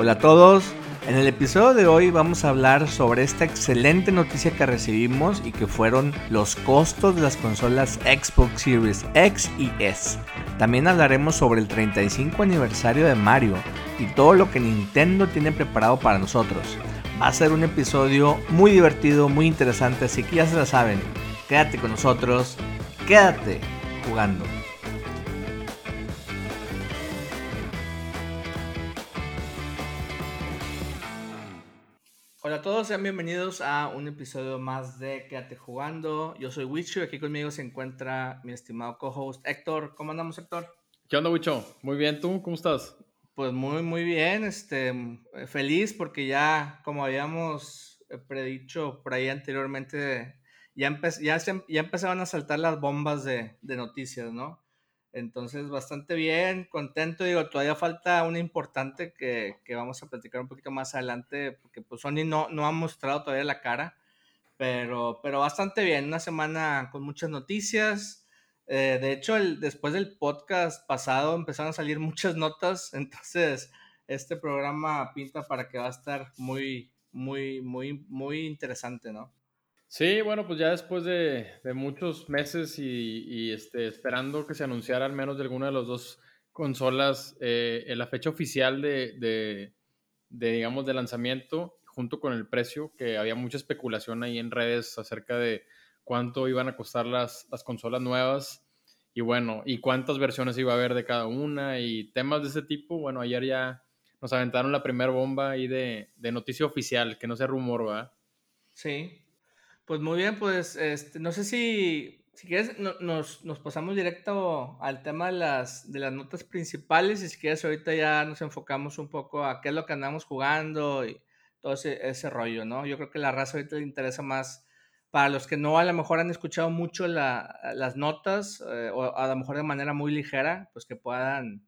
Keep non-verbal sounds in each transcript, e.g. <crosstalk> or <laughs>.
Hola a todos, en el episodio de hoy vamos a hablar sobre esta excelente noticia que recibimos y que fueron los costos de las consolas Xbox Series X y S. También hablaremos sobre el 35 aniversario de Mario y todo lo que Nintendo tiene preparado para nosotros. Va a ser un episodio muy divertido, muy interesante, así que ya se la saben. Quédate con nosotros, quédate jugando. A todos, sean bienvenidos a un episodio más de Quédate jugando. Yo soy Wicho y aquí conmigo se encuentra mi estimado co-host Héctor. ¿Cómo andamos, Héctor? ¿Qué onda, Wicho? Muy bien, ¿tú? ¿Cómo estás? Pues muy, muy bien, este, feliz porque ya, como habíamos eh, predicho por ahí anteriormente, ya, ya, ya empezaban a saltar las bombas de, de noticias, ¿no? Entonces, bastante bien, contento. Digo, todavía falta una importante que, que, vamos a platicar un poquito más adelante, porque pues Sony no, no ha mostrado todavía la cara, pero, pero bastante bien. Una semana con muchas noticias. Eh, de hecho, el, después del podcast pasado empezaron a salir <laughs> muchas notas, entonces este programa pinta para que va a estar muy, muy, muy, muy interesante, ¿no? Sí, bueno, pues ya después de, muchos meses y, este, esperando que se anunciara al menos de alguna de las dos consolas eh, en la fecha oficial de, digamos, de lanzamiento, junto con el precio, que había mucha especulación ahí en redes acerca de cuánto iban a costar las, las consolas nuevas y bueno, y cuántas versiones iba a haber de cada una y temas de ese tipo. Bueno, ayer ya nos aventaron la primera bomba ahí de, de noticia oficial, que no sea rumor, ¿verdad? Sí, pues muy bien, pues este, no sé si, si quieres nos, nos, pasamos directo al tema de las, de las notas principales y si quieres ahorita ya nos enfocamos un poco a qué es lo que andamos jugando y todo ese, ese rollo, ¿no? Yo creo que la raza ahorita le interesa más para los que no a lo mejor han escuchado mucho la, las notas eh, o a lo mejor de manera muy ligera, pues que puedan,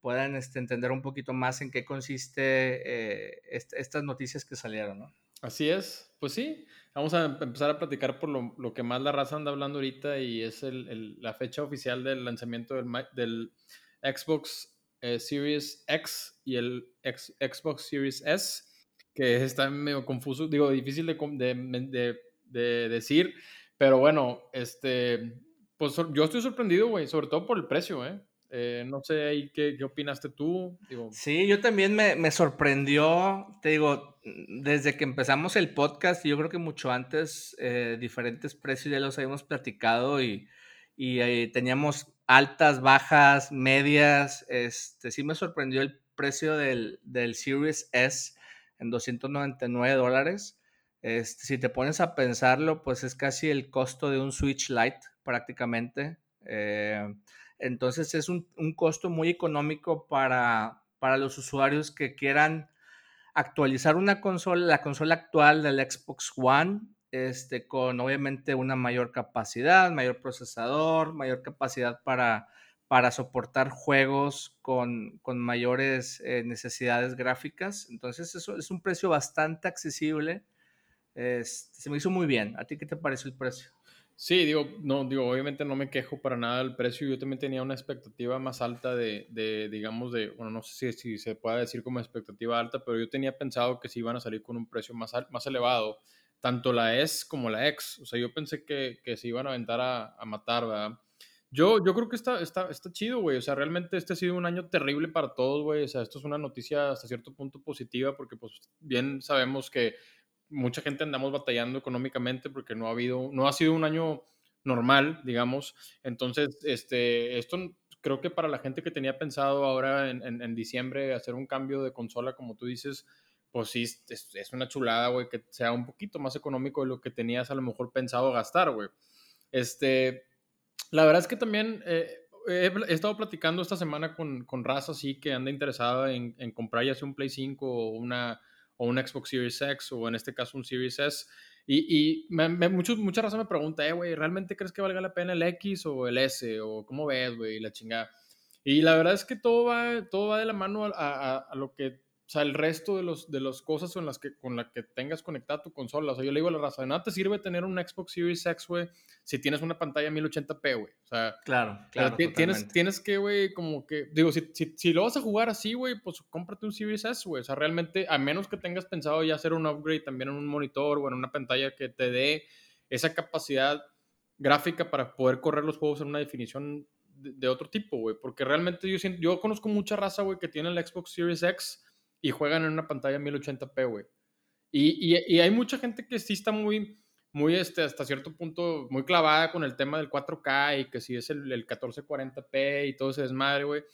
puedan este, entender un poquito más en qué consiste eh, estas noticias que salieron, ¿no? Así es, pues sí, vamos a empezar a platicar por lo, lo que más la raza anda hablando ahorita y es el, la fecha oficial del lanzamiento del, del Xbox eh, Series X y el Xbox Series S, que está medio confuso, digo, difícil de, de, de, decir, pero bueno, este, pues yo estoy sorprendido, güey, sobre todo por el precio, ¿eh? Eh, no sé, ¿qué, ¿qué opinaste tú? Sí, yo también me, me, sorprendió, te digo, desde que empezamos el podcast, yo creo que mucho antes, eh, diferentes precios ya los habíamos platicado y, y teníamos altas, bajas, medias. Este, sí me sorprendió el precio del, del Series S en 299 dólares. Este, si te pones a pensarlo, pues es casi el costo de un Switch Lite prácticamente. Eh, entonces es un, costo muy económico para, para, los usuarios que quieran actualizar una consola, la consola actual del Xbox One, este, con obviamente una mayor capacidad, mayor procesador, mayor capacidad para, para soportar juegos con, con mayores eh, necesidades gráficas. Entonces eso es un precio bastante accesible. Este, se me hizo muy bien. ¿A ti qué te pareció el precio? Sí, digo, no, digo, obviamente no me quejo para nada del precio. Yo también tenía una expectativa más alta de, de digamos, de, bueno, no sé si, si, se puede decir como expectativa alta, pero yo tenía pensado que sí iban a salir con un precio más, más elevado, tanto la S como la X. O sea, yo pensé que, que se iban a aventar a, a matar, ¿verdad? Yo, yo creo que está, está, está chido, güey. O sea, realmente este ha sido un año terrible para todos, güey. O sea, esto es una noticia hasta cierto punto positiva porque, pues, bien sabemos que mucha gente andamos batallando económicamente porque no ha habido, no ha sido un año normal, digamos. Entonces, este, esto creo que para la gente que tenía pensado ahora en, en, diciembre hacer un cambio de consola, como tú dices, pues sí, es, una chulada, güey, que sea un poquito más económico de lo que tenías a lo mejor pensado gastar, güey. Este, la verdad es que también eh, he, estado platicando esta semana con, con raza así que anda interesada en, en comprar ya sea un Play 5 o una o un Xbox Series X o en este caso un Series S. Y, y me, mucha raza me pregunta, eh, güey, ¿realmente crees que valga la pena el X o el S? ¿O cómo ves, güey? La chingada. Y la verdad es que todo va, todo va de la mano a, a, lo que o sea, el resto de los de las cosas con las que con la que tengas conectada tu consola. O sea, yo le digo a la raza, de nada te sirve tener un Xbox Series X, güey, si tienes una pantalla 1080p, güey. O sea, claro, claro. Tienes, tienes que, güey, como que, digo, si, si, si, lo vas a jugar así, güey, pues cómprate un Series S, güey. O sea, realmente, a menos que tengas pensado ya hacer un upgrade también en un monitor o en una pantalla que te dé esa capacidad gráfica para poder correr los juegos en una definición de, otro tipo, güey. Porque realmente yo, yo conozco mucha raza, güey, que tiene el Xbox Series X y juegan en una pantalla 1080p, güey. Y, y, hay mucha gente que sí está muy, muy, este, hasta cierto punto, muy clavada con el tema del 4K y que si es el, el 1440p y todo ese desmadre, güey.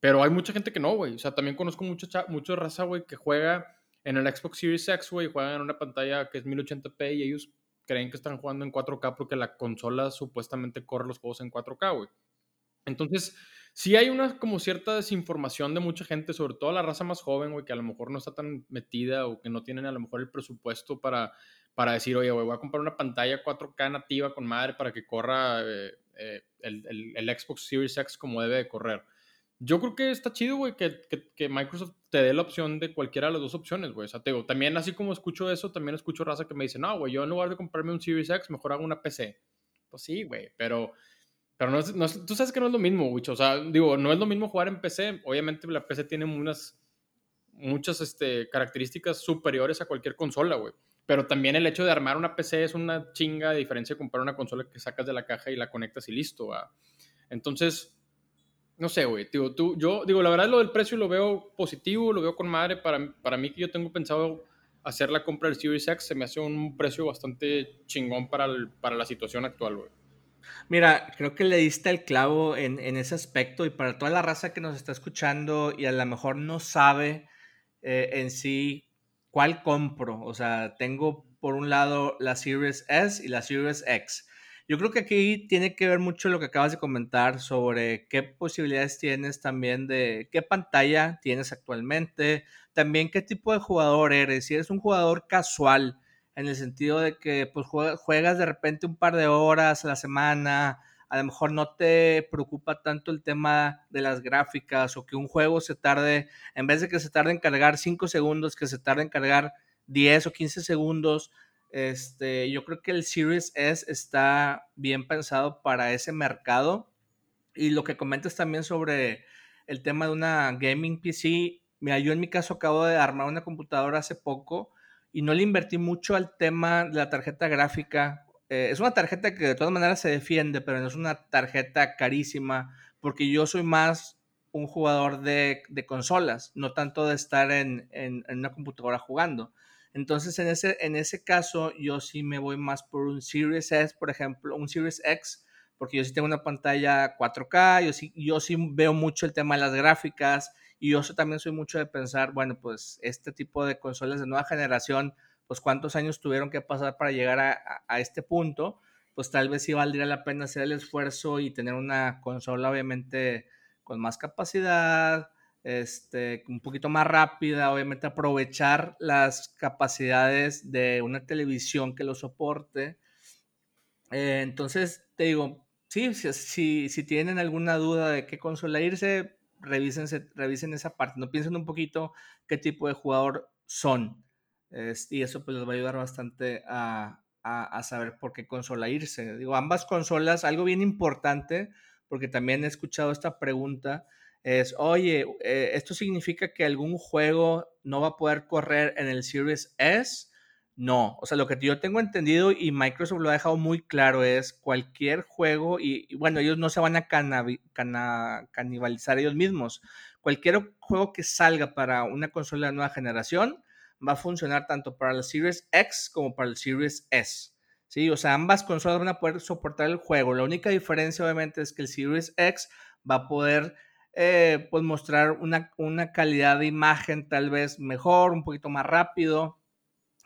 Pero hay mucha gente que no, güey. O sea, también conozco mucha, mucha raza, güey, que juega en el Xbox Series X, güey, juegan en una pantalla que es 1080p y ellos creen que están jugando en 4K porque la consola supuestamente corre los juegos en 4K, güey. Entonces, sí hay una como cierta desinformación de mucha gente, sobre todo la raza más joven, güey, que a lo mejor no está tan metida o que no tienen a lo mejor el presupuesto para, para decir, oye, güey, voy a comprar una pantalla 4K nativa con madre para que corra eh, eh, el, el, Xbox Series X como debe de correr. Yo creo que está chido, güey, que, que, Microsoft te dé la opción de cualquiera de las dos opciones, güey. O sea, te digo, también así como escucho eso, también escucho raza que me dice, no, güey, yo en lugar de comprarme un Series X, mejor hago una PC. Pues sí, güey, pero pero no, no tú sabes que no es lo mismo, güey. O sea, digo, no es lo mismo jugar en PC. Obviamente la PC tiene unas, muchas este, características superiores a cualquier consola, güey. Pero también el hecho de armar una PC es una chinga de diferencia de comprar una consola que sacas de la caja y la conectas y listo, Entonces, no sé, güey. Digo, tú, yo, digo, la verdad lo del precio lo veo positivo, lo veo con madre. Para, para mí que yo tengo pensado hacer la compra del Series X, se me hace un precio bastante chingón para, para la situación actual, güey. Mira, creo que le diste el clavo en, ese aspecto y para toda la raza que nos está escuchando y a lo mejor no sabe eh, en sí cuál compro. O sea, tengo por un lado la Series S y la Series X. Yo creo que aquí tiene que ver mucho lo que acabas de comentar sobre qué posibilidades tienes también de qué pantalla tienes actualmente, también qué tipo de jugador eres. Si eres un jugador casual, en el sentido de que pues juegas de repente un par de horas a la semana, a lo mejor no te preocupa tanto el tema de las gráficas o que un juego se tarde, en vez de que se tarde en cargar 5 segundos, que se tarde en cargar 10 o 15 segundos. Este, yo creo que el Series S está bien pensado para ese mercado. Y lo que comentas también sobre el tema de una gaming PC, mira, yo en mi caso acabo de armar una computadora hace poco y no le invertí mucho al tema de la tarjeta gráfica. Eh, es una tarjeta que de todas maneras se defiende, pero no es una tarjeta carísima, porque yo soy más un jugador de, consolas, no tanto de estar en, una computadora jugando. Entonces, en ese, en ese caso, yo sí me voy más por un Series S, por ejemplo, un Series X, porque yo sí tengo una pantalla 4K, yo sí, yo sí veo mucho el tema de las gráficas y yo también soy mucho de pensar, bueno, pues este tipo de consolas de nueva generación, pues cuántos años tuvieron que pasar para llegar a, este punto, pues tal vez sí valdría la pena hacer el esfuerzo y tener una consola obviamente con más capacidad, este, un poquito más rápida, obviamente aprovechar las capacidades de una televisión que lo soporte. Eh, entonces, te digo, sí, si, si tienen alguna duda de qué consola irse, revisen, revisen esa parte, no piensen un poquito qué tipo de jugador son. y eso pues les va a ayudar bastante a, saber por qué consola irse. Digo, ambas consolas, algo bien importante, porque también he escuchado esta pregunta, es, oye, eh, ¿esto significa que algún juego no va a poder correr en el Series S? No, o sea, lo que yo tengo entendido y Microsoft lo ha dejado muy claro es cualquier juego, y, bueno, ellos no se van a canibalizar ellos mismos. Cualquier juego que salga para una consola de nueva generación va a funcionar tanto para el Series X como para el Series S. Sí, o sea, ambas consolas van a poder soportar el juego. La única diferencia, obviamente, es que el Series X va a poder eh, pues mostrar una, una calidad de imagen tal vez mejor, un poquito más rápido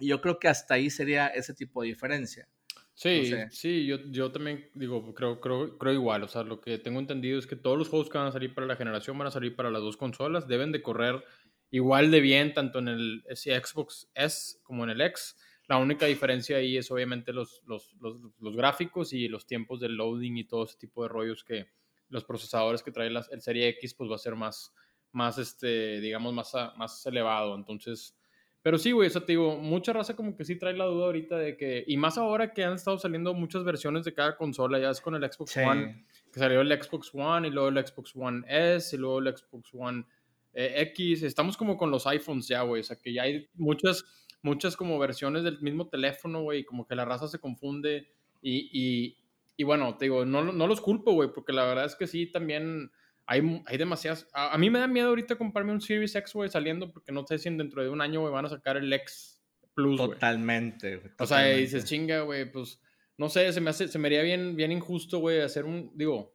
y yo creo que hasta ahí sería ese tipo de diferencia. Sí, sí, yo, yo también digo, creo, creo, creo igual. O sea, lo que tengo entendido es que todos los juegos que van a salir para la generación van a salir para las dos consolas. Deben de correr igual de bien tanto en el Xbox S como en el X. La única diferencia ahí es obviamente los, los, los, los, gráficos y los tiempos de loading y todo ese tipo de rollos que los procesadores que trae el Serie X pues va a ser más, más, este, digamos, más, más elevado. Entonces, pero sí, güey, eso te digo, mucha raza como que sí trae la duda ahorita de que, y más ahora que han estado saliendo muchas versiones de cada consola, ya es con el Xbox One, que salió el Xbox One y luego el Xbox One S y luego el Xbox One eh, X, estamos como con los iPhones ya, güey, o sea que ya hay muchas, muchas como versiones del mismo teléfono, güey, como que la raza se confunde y, y, y bueno, te digo, no, no los culpo, güey, porque la verdad es que sí, también hay, hay demasiadas. A, mí me da miedo ahorita comprarme un Series X, güey, saliendo, porque no sé si dentro de un año, güey, van a sacar el X Plus, güey. Totalmente, O sea, dices, chinga, güey, pues, no sé, se me, hace, se me haría bien, bien injusto, güey, hacer un, digo,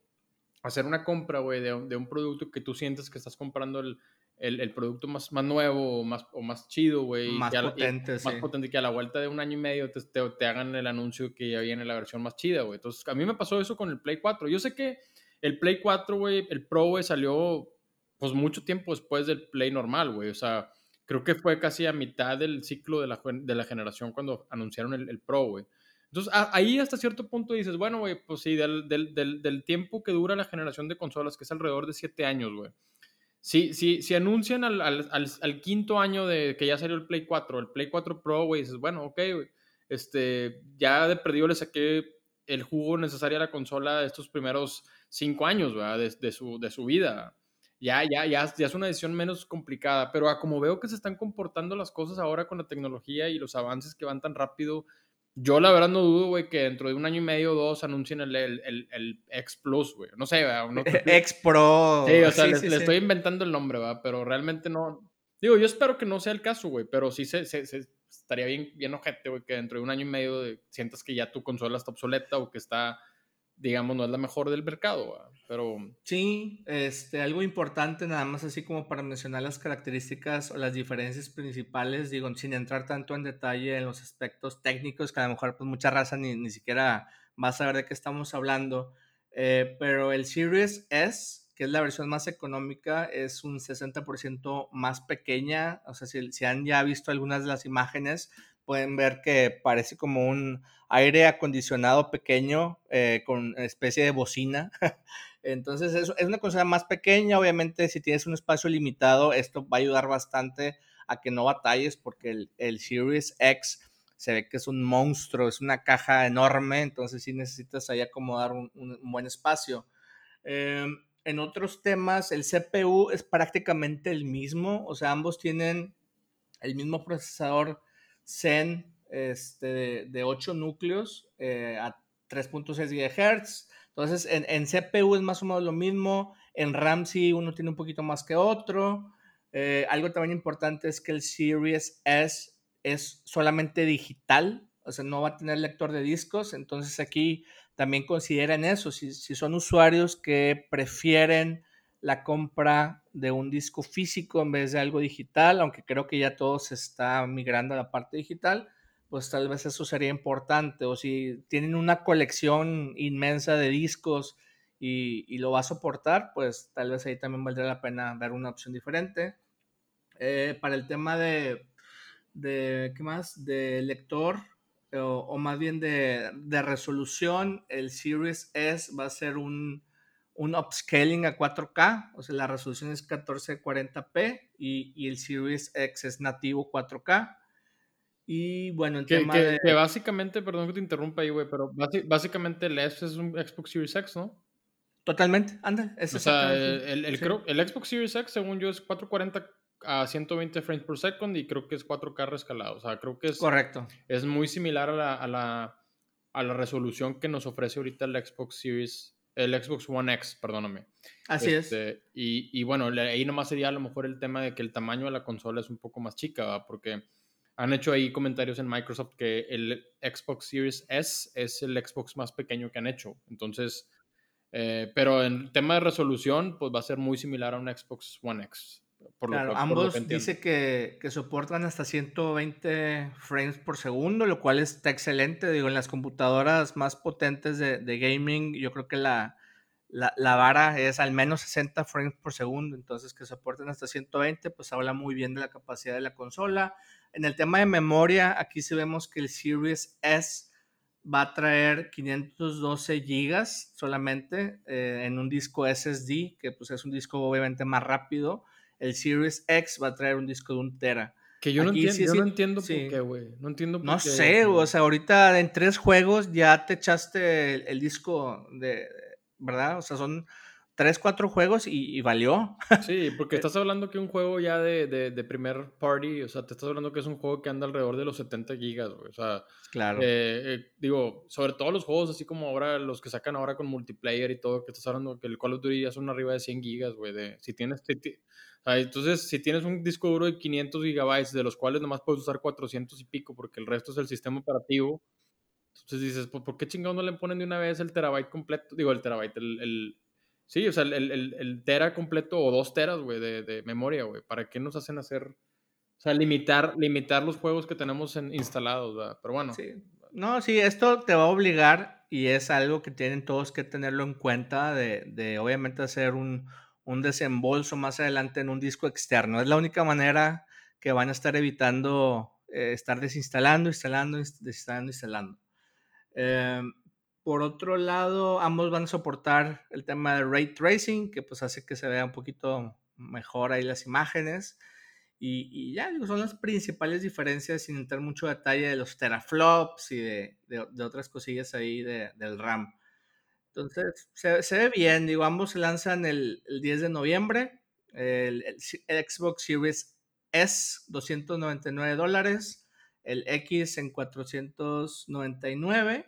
hacer una compra, güey, de, de, un producto que tú sientes que estás comprando el, el, el producto más, más nuevo o más, o más chido, güey. Más potente, sí. Más potente que a la vuelta de un año y medio te, te, te hagan el anuncio que ya viene la versión más chida, güey. Entonces, a mí me pasó eso con el Play 4. Yo sé que el Play 4, güey, el Pro, güey, salió pues mucho tiempo después del Play normal, güey. O sea, creo que fue casi a mitad del ciclo de la, de la generación cuando anunciaron el, el Pro, güey. Entonces, ahí hasta cierto punto dices, bueno, güey, pues sí, del, del, del, tiempo que dura la generación de consolas, que es alrededor de siete años, güey. Si, si, si anuncian al, al, al, quinto año de que ya salió el Play 4, el Play 4 Pro, güey, dices, bueno, ok, güey, este, ya de perdido le saqué el jugo necesario a la consola estos primeros cinco años, ¿verdad? De, su, de su vida. Ya, ya, ya, ya es una decisión menos complicada, pero como veo que se están comportando las cosas ahora con la tecnología y los avances que van tan rápido, yo la verdad no dudo, güey, que dentro de un año y medio o dos anuncien el, el, el, X Plus, güey. No sé, ¿verdad? X Pro. Sí, o sea, le, estoy inventando el nombre, ¿verdad? Pero realmente no. Digo, yo espero que no sea el caso, güey, pero sí se, se, estaría bien, bien ojete, güey, que dentro de un año y medio sientas que ya tu consola está obsoleta o que está digamos, no es la mejor del mercado, pero... Sí, este, algo importante, nada más así como para mencionar las características o las diferencias principales, digo, sin entrar tanto en detalle en los aspectos técnicos, que a lo mejor pues mucha raza ni, ni siquiera va a saber de qué estamos hablando, eh, pero el Series S, que es la versión más económica, es un 60% más pequeña, o sea, si, si han ya visto algunas de las imágenes, pueden ver que parece como un aire acondicionado pequeño eh, con especie de bocina. <laughs> Entonces es, es una cosa más pequeña, obviamente si tienes un espacio limitado, esto va a ayudar bastante a que no batalles porque el, el Series X se ve que es un monstruo, es una caja enorme, entonces sí necesitas ahí acomodar un, un buen espacio. Em, en otros temas, el CPU es prácticamente el mismo, o sea, ambos tienen el mismo procesador Zen este, de, 8 núcleos eh, a 3.6 GHz. Entonces, en, CPU es más o menos lo mismo. En RAM sí uno tiene un poquito más que otro. Eh, algo también importante es que el Series S es solamente digital, o sea, no va a tener lector de discos. Entonces, aquí también consideren eso. Si, son usuarios que prefieren la compra de un disco físico en vez de algo digital, aunque creo que ya todo se está migrando a la parte digital, pues tal vez eso sería importante. O si tienen una colección inmensa de discos y, lo va a soportar, pues tal vez ahí también valdría la pena ver una opción diferente. Eh, para el tema de, de, ¿qué más? De lector, o, más bien de, de resolución, el Series S va a ser un un upscaling a 4K, o sea, la resolución es 1440p y, y el Series X es nativo 4K. Y bueno, en que, tema de... que básicamente, perdón que te interrumpa ahí, güey, pero básicamente el S es un Xbox Series X, ¿no? Totalmente, anda. Es o sea, el, el, el, Xbox Series X, según yo, es 440 a 120 frames per second y creo que es 4K rescalado. O sea, creo que es. Correcto. Es muy similar a la, a la, a la resolución que nos ofrece ahorita el Xbox Series el Xbox One X, perdóname. Así es. Este, y, y, bueno, ahí nomás sería a lo mejor el tema de que el tamaño de la consola es un poco más chica, porque han hecho ahí comentarios en Microsoft que el Xbox Series S es el Xbox más pequeño que han hecho. Entonces, eh, pero en tema de resolución, pues va a ser muy similar a un Xbox One X. Por claro, ambos dice que, que, soportan hasta 120 frames por segundo, lo cual está excelente. Digo, en las computadoras más potentes de, de gaming, yo creo que la, la, la, vara es al menos 60 frames por segundo, entonces que soporten hasta 120, pues habla muy bien de la capacidad de la consola. En el tema de memoria, aquí sí vemos que el Series S va a traer 512 gigas solamente eh, en un disco SSD, que pues es un disco obviamente más rápido el Series X va a traer un disco de un tera. Que yo no entiendo, yo no entiendo por qué, güey. No entiendo por no sé, o sea, ahorita en tres juegos ya te echaste el disco de, ¿verdad? O sea, son tres, cuatro juegos y, valió. <laughs> Sí, porque estás hablando que un juego ya de, de, primer party, o sea, te estás hablando que es un juego que anda alrededor de los 70 gigas, güey. O sea, claro. Eh, eh, digo, sobre todo los juegos así como ahora, los que sacan ahora con multiplayer y todo, que estás hablando que el Call of Duty ya son arriba de 100 gigas, güey. De, si tienes, entonces, si tienes un disco duro de 500 gigabytes, de los cuales nomás puedes usar 400 y pico, porque el resto es el sistema operativo. Entonces dices, pues, ¿por qué chingados no le ponen de una vez el terabyte completo? Digo, el terabyte, el Sí, o sea, el, el, el tera completo o dos teras, güey, de, de, memoria, güey. ¿Para qué nos hacen hacer? O sea, limitar, limitar los juegos que tenemos instalados, ¿verdad? Pero bueno. Sí. No, sí, esto te va a obligar y es algo que tienen todos que tenerlo en cuenta de, de obviamente hacer un, un desembolso más adelante en un disco externo. Es la única manera que van a estar evitando eh, estar desinstalando, instalando, desinstalando, instalando. Eh, por otro lado, ambos van a soportar el tema de ray tracing, que pues hace que se vea un poquito mejor ahí las imágenes. Y, ya, digo, son las principales diferencias, sin entrar mucho detalle, de los teraflops y de, otras cosillas ahí del RAM. Entonces, se, ve bien, digo, ambos se lanzan el, 10 de noviembre. El, el, Xbox Series S, 299 dólares. El X en 499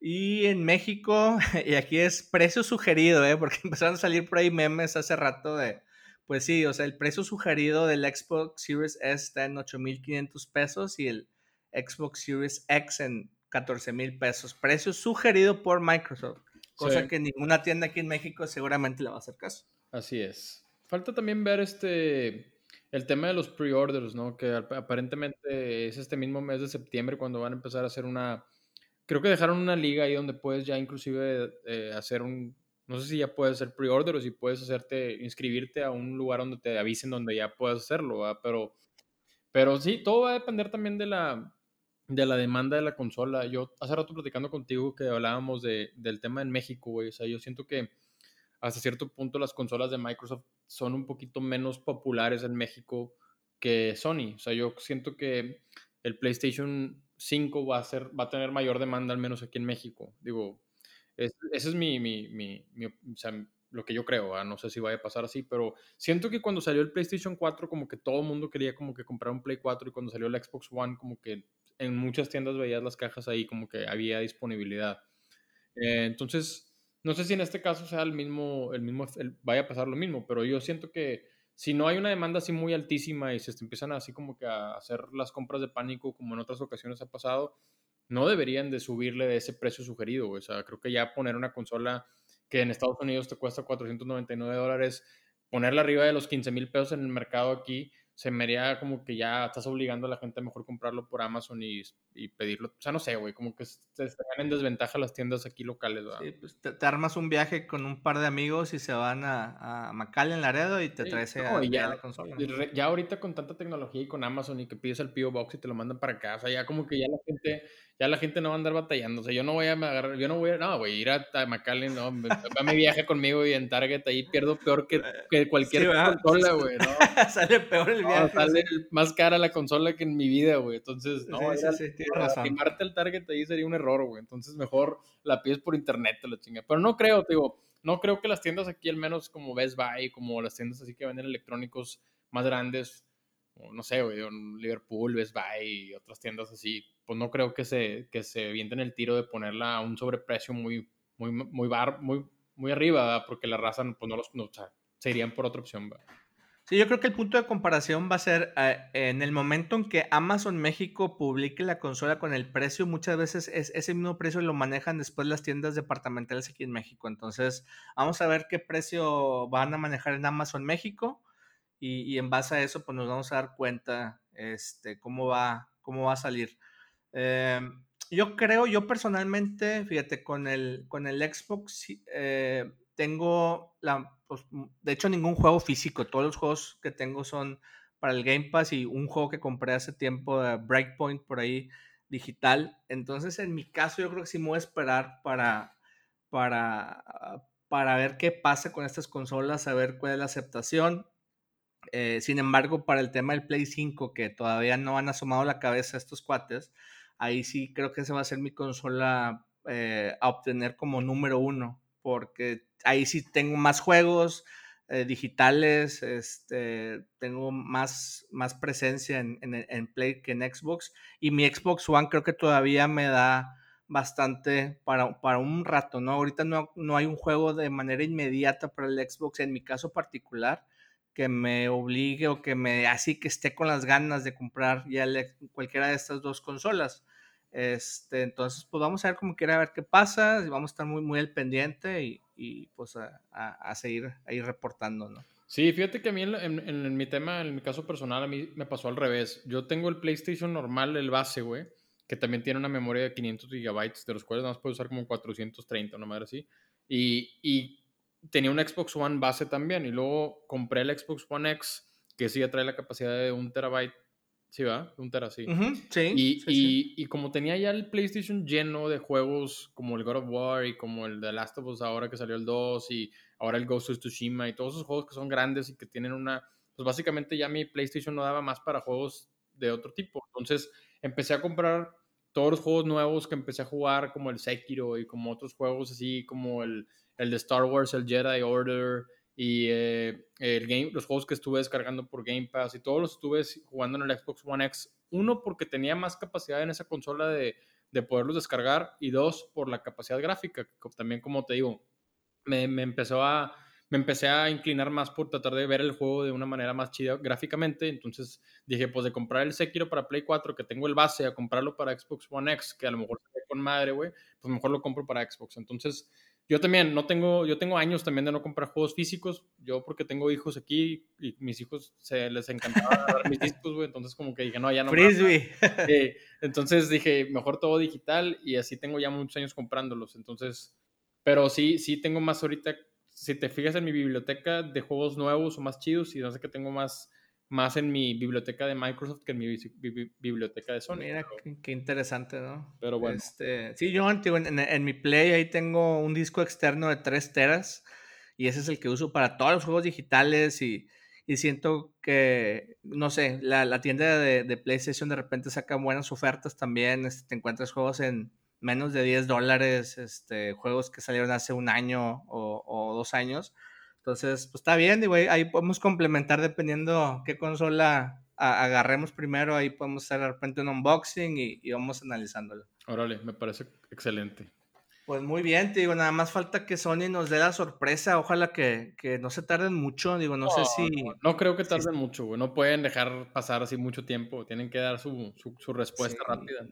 y en México, <laughs> y aquí es precio sugerido, ¿eh? porque <laughs> empezaron a salir por ahí memes hace rato de, pues sí, o sea, el precio sugerido del Xbox Series S está en 8.500 pesos y el Xbox Series X en 14.000 pesos. Precio sugerido por Microsoft, cosa que ninguna tienda aquí en México seguramente le va a hacer caso. Así es. Falta también ver este el tema de los pre-orders, ¿no? Que aparentemente es este mismo mes de septiembre cuando van a empezar a hacer una creo que dejaron una liga ahí donde puedes ya inclusive eh, hacer un, no sé si ya puedes hacer pre-order o si puedes hacerte, inscribirte a un lugar donde te avisen donde ya puedes hacerlo, pero, pero sí, todo va a depender también de la, de la demanda de la consola. Yo hace rato platicando contigo que hablábamos de, del tema en México, güey, o sea, yo siento que hasta cierto punto las consolas de Microsoft son un poquito menos populares en México que Sony, o sea, yo siento que el PlayStation 5 va a, ser, va a tener mayor demanda, al menos aquí en México. Digo, ese es mi, mi, mi, o sea, lo que yo creo, no sé si vaya a pasar así, pero siento que cuando salió el PlayStation 4 como que todo el mundo quería como que comprar un Play 4 y cuando salió el Xbox One como que en muchas tiendas veías las cajas ahí como que había disponibilidad. Eh, entonces, no sé si en este caso sea el mismo, el mismo, vaya a pasar lo mismo, pero yo siento que si no hay una demanda así muy altísima y se empiezan así como que a hacer las compras de pánico como en otras ocasiones ha pasado, no deberían de subirle de ese precio sugerido. O sea, creo que ya poner una consola que en Estados Unidos te cuesta 499 dólares, ponerla arriba de los 15 mil pesos en el mercado aquí, se me haría como que ya estás obligando a la gente a mejor comprarlo por Amazon y, y pedirlo. O sea, no sé, güey, como que se estarían en desventaja las tiendas aquí locales, ¿verdad? Sí, pues te, armas un viaje con un par de amigos y se van a, a en Laredo y te traes a, ya, la consola. Ya ahorita con tanta tecnología y con Amazon y que pides el P.O. Box y te lo mandan para acá, o sea, ya como que ya la gente ya la gente no va a andar batallando. O sea, yo no voy a agarrar, yo no voy a, no, güey, ir a, a McAllen, no, va mi viaje conmigo y en Target ahí pierdo peor que, que cualquier consola, güey, ¿no? <laughs> sale peor el viaje. sale más cara la consola que en mi vida, güey. Entonces, no, sí, sí, sí, el Target ahí sería un error, güey. Entonces, mejor la pides por internet, te la chinga. Pero no creo, te digo, no creo que las tiendas aquí, al menos como Best Buy, como las tiendas así que venden electrónicos más grandes, no sé, güey, Liverpool, Best Buy y otras tiendas así, pues no creo que se, que se vienten el tiro de ponerla a un sobreprecio muy, muy, muy, bar, muy, muy arriba, porque la raza pues no los, no, o sea, se irían por otra opción. Sí, yo creo que el punto de comparación va a ser eh, en el momento en que Amazon México publique la consola con el precio, muchas veces es, ese mismo precio lo manejan después las tiendas departamentales aquí en México. Entonces, vamos a ver qué precio van a manejar en Amazon México y, en base a eso, pues nos vamos a dar cuenta este, cómo, va, cómo va a salir. Em, yo creo, yo personalmente, fíjate, con el, con el Xbox eh, tengo la, pues, de hecho ningún juego físico, todos los juegos que tengo son para el Game Pass y un juego que compré hace tiempo, de Breakpoint, por ahí, digital. Entonces, en mi caso, yo creo que sí me voy a esperar para, para, para ver qué pasa con estas consolas, a ver cuál es la aceptación. Eh, sin embargo, para el tema del Play 5, que todavía no han asomado la cabeza estos cuates, ahí sí creo que esa va a ser mi consola eh, a obtener como número uno, porque ahí sí tengo más juegos eh, digitales, este, tengo más, más presencia en, en, Play que en Xbox, y mi Xbox One creo que todavía me da bastante para, para un rato, ¿no? Ahorita no, no hay un juego de manera inmediata para el Xbox, en mi caso particular, que me obligue o que me así que esté con las ganas de comprar ya cualquiera de estas dos consolas. Este, entonces, pues vamos a ver cómo quiera ver qué pasa, vamos a estar muy, muy al pendiente y, y pues a, a, seguir ahí reportando, ¿no? Sí, fíjate que a mí en, en, mi tema, en mi caso personal, a mí me pasó al revés. Yo tengo el PlayStation normal, el base, güey, que también tiene una memoria de 500 gigabytes, de los cuales nada más puedo usar como 430, una madre así. Y, y tenía un Xbox One base también y luego compré el Xbox One X, que sí ya trae la capacidad de un terabyte. Sí, va, un tera, sí. sí, y, y, y, como tenía ya el PlayStation lleno de juegos como el God of War y como el The Last of Us ahora que salió el 2 y ahora el Ghost of Tsushima y todos esos juegos que son grandes y que tienen una... Pues básicamente ya mi PlayStation no daba más para juegos de otro tipo. Entonces empecé a comprar todos los juegos nuevos que empecé a jugar, como el Sekiro y como otros juegos así como el el de Star Wars, el Jedi Order y eh, el game, los juegos que estuve descargando por Game Pass y todos los estuve jugando en el Xbox One X. Uno, porque tenía más capacidad en esa consola de, de poderlos descargar y dos, por la capacidad gráfica. También, como te digo, me, me empezó a me empecé a inclinar más por tratar de ver el juego de una manera más chida gráficamente. Entonces dije, pues de comprar el Sekiro para Play 4, que tengo el base, a comprarlo para Xbox One X, que a lo mejor con madre, güey, pues mejor lo compro para Xbox. Entonces yo también no tengo, yo tengo años también de no comprar juegos físicos. Yo porque tengo hijos aquí y mis hijos se les encantaba <laughs> dar mis discos, güey. Entonces como que dije, no, ya no. Frisbee. entonces dije, mejor todo digital y así tengo ya muchos años comprándolos. Entonces, pero sí, sí tengo más ahorita. Si te fijas en mi biblioteca de juegos nuevos o más chidos y no sé que tengo más más en mi biblioteca de Microsoft que en mi biblioteca de Sony. Mira, qué interesante, ¿no? Pero bueno. Este, sí, yo antiguo, en, mi Play ahí tengo un disco externo de 3 teras y ese es el que uso para todos los juegos digitales y, y siento que, no sé, la, la tienda de, de, PlayStation de repente saca buenas ofertas también, este, te encuentras juegos en menos de 10 dólares, este, juegos que salieron hace un año o, o dos años entonces, pues está bien, digo, ahí podemos complementar dependiendo qué consola agarremos primero, ahí podemos hacer de repente un unboxing y, vamos analizándolo. Órale, me parece excelente. Pues muy bien, te digo, nada más falta que Sony nos dé la sorpresa, ojalá que, no se tarden mucho, digo, no, sé si... No, creo que tarden mucho, güey, no pueden dejar pasar así mucho tiempo, tienen que dar su, respuesta rápida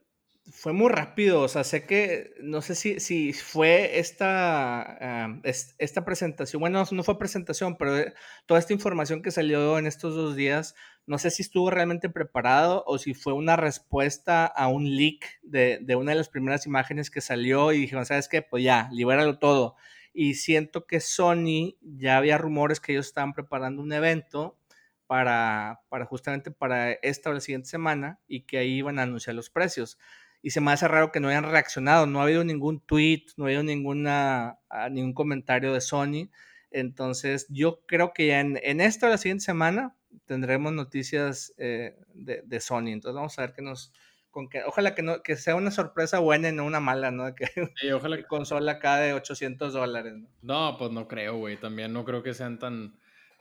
fue muy rápido, o sea, sé que, no sé si, si fue esta, esta presentación, bueno, no fue presentación, pero eh, toda esta información que salió en estos dos días, no sé si estuvo realmente preparado o si fue una respuesta a un leak de, de una de las primeras imágenes que salió y dijeron, ¿sabes qué? Pues ya, libéralo todo. Y siento que Sony, ya había rumores que ellos estaban preparando un evento para, para justamente para esta o la siguiente semana y que ahí iban a anunciar los precios y se me hace raro que no hayan reaccionado. No ha habido ningún tweet, no ha habido ninguna, ah, ningún comentario de Sony. Entonces, yo creo que ya en, en esta o la siguiente semana tendremos noticias eh, de, de, Sony. Entonces, vamos a ver qué nos. Con que, ojalá que, no, que sea una sorpresa buena y no una mala, ¿no? <laughs> Que, sí, ojalá que consola acá de 800 dólares, ¿no? No, pues no creo, güey. También no creo que sean tan.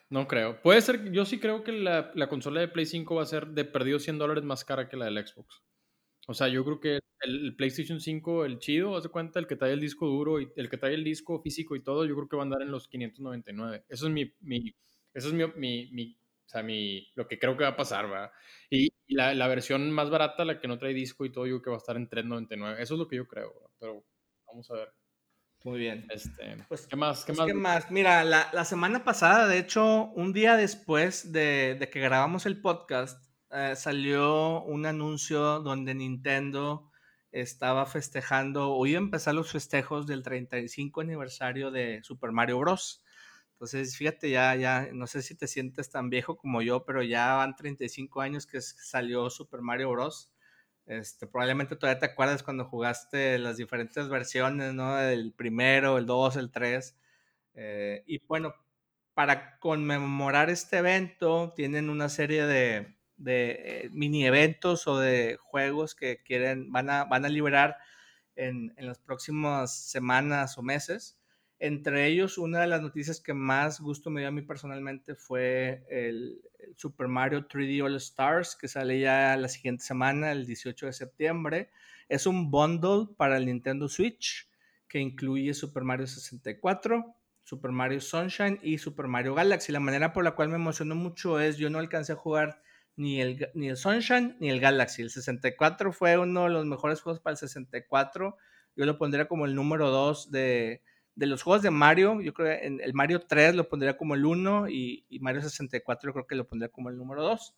No creo. Puede ser, yo sí creo que la, la consola de Play 5 va a ser de perdido 100 dólares más cara que la del Xbox. O sea, yo creo que el, PlayStation 5, el chido, haz de cuenta, el que trae el disco duro y el que trae el disco físico y todo, yo creo que va a andar en los 599. Eso es mi, mi eso es mi, mi, mi, o sea, mi, lo que creo que va a pasar, ¿verdad? Y, la, la, versión más barata, la que no trae disco y todo, yo creo que va a estar en 399. Eso es lo que yo creo, pero vamos a ver. Muy bien. Este, pues, ¿Qué más? ¿Qué, pues, más? ¿qué más? Mira, la, la, semana pasada, de hecho, un día después de, de que grabamos el podcast, eh, salió un anuncio donde Nintendo estaba festejando o iba a empezar los festejos del 35 aniversario de Super Mario Bros. Entonces, fíjate, ya, ya, no sé si te sientes tan viejo como yo, pero ya van 35 años que salió Super Mario Bros. Este, probablemente todavía te acuerdas cuando jugaste las diferentes versiones, ¿no? El primero, el 2, el 3. Eh, y bueno, para conmemorar este evento, tienen una serie de, de mini eventos o de juegos que quieren, van a, van a liberar en, en, las próximas semanas o meses. Entre ellos, una de las noticias que más gusto me dio a mí personalmente fue el, el Super Mario 3D All Stars, que sale ya la siguiente semana, el 18 de septiembre. Es un bundle para el Nintendo Switch que incluye Super Mario 64, Super Mario Sunshine y Super Mario Galaxy. La manera por la cual me emocionó mucho es, yo no alcancé a jugar ni el, ni el Sunshine ni el Galaxy. El 64 fue uno de los mejores juegos para el 64. Yo lo pondría como el número 2 de, de los juegos de Mario. Yo creo que en el Mario 3 lo pondría como el 1 y, y Mario 64 yo creo que lo pondría como el número 2.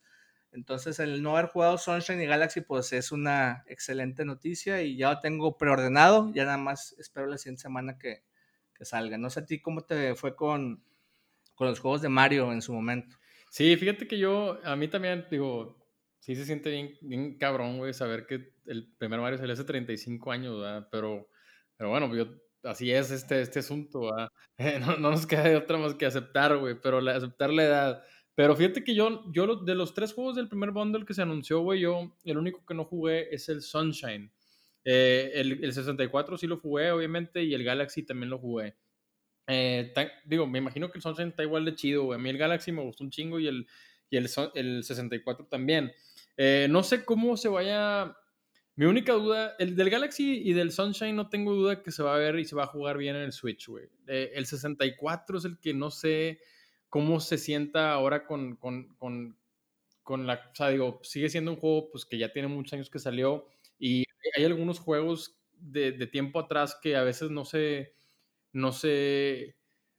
Entonces, el no haber jugado Sunshine y Galaxy, pues es una excelente noticia y ya lo tengo preordenado. Ya nada más espero la siguiente semana que, que salga. No sé a ti cómo te fue con, con los juegos de Mario en su momento. Sí, fíjate que yo, a mí también, digo, sí se siente bien, bien cabrón, güey, saber que el primer Mario salió hace 35 años, ¿verdad? Pero, pero bueno, yo, así es este, este asunto, ¿verdad? <laughs> no, no, nos queda de otra más que aceptar, güey, pero la, aceptar la edad. Pero fíjate que yo, yo de los tres juegos del primer bundle que se anunció, güey, yo el único que no jugué es el Sunshine. Eh, el, el, 64 sí lo jugué, obviamente, y el Galaxy también lo jugué. Eh, digo, me imagino que el Sunshine está igual de chido, güey. A mí el Galaxy me gustó un chingo y el, y el, el 64 también. Eh, no sé cómo se vaya. Mi única duda, el del Galaxy y del Sunshine no tengo duda que se va a ver y se va a jugar bien en el Switch, güey. Eh, el 64 es el que no sé cómo se sienta ahora con, con, con, con, la... O sea, digo, sigue siendo un juego pues, que ya tiene muchos años que salió y hay algunos juegos de, de tiempo atrás que a veces no se no sé,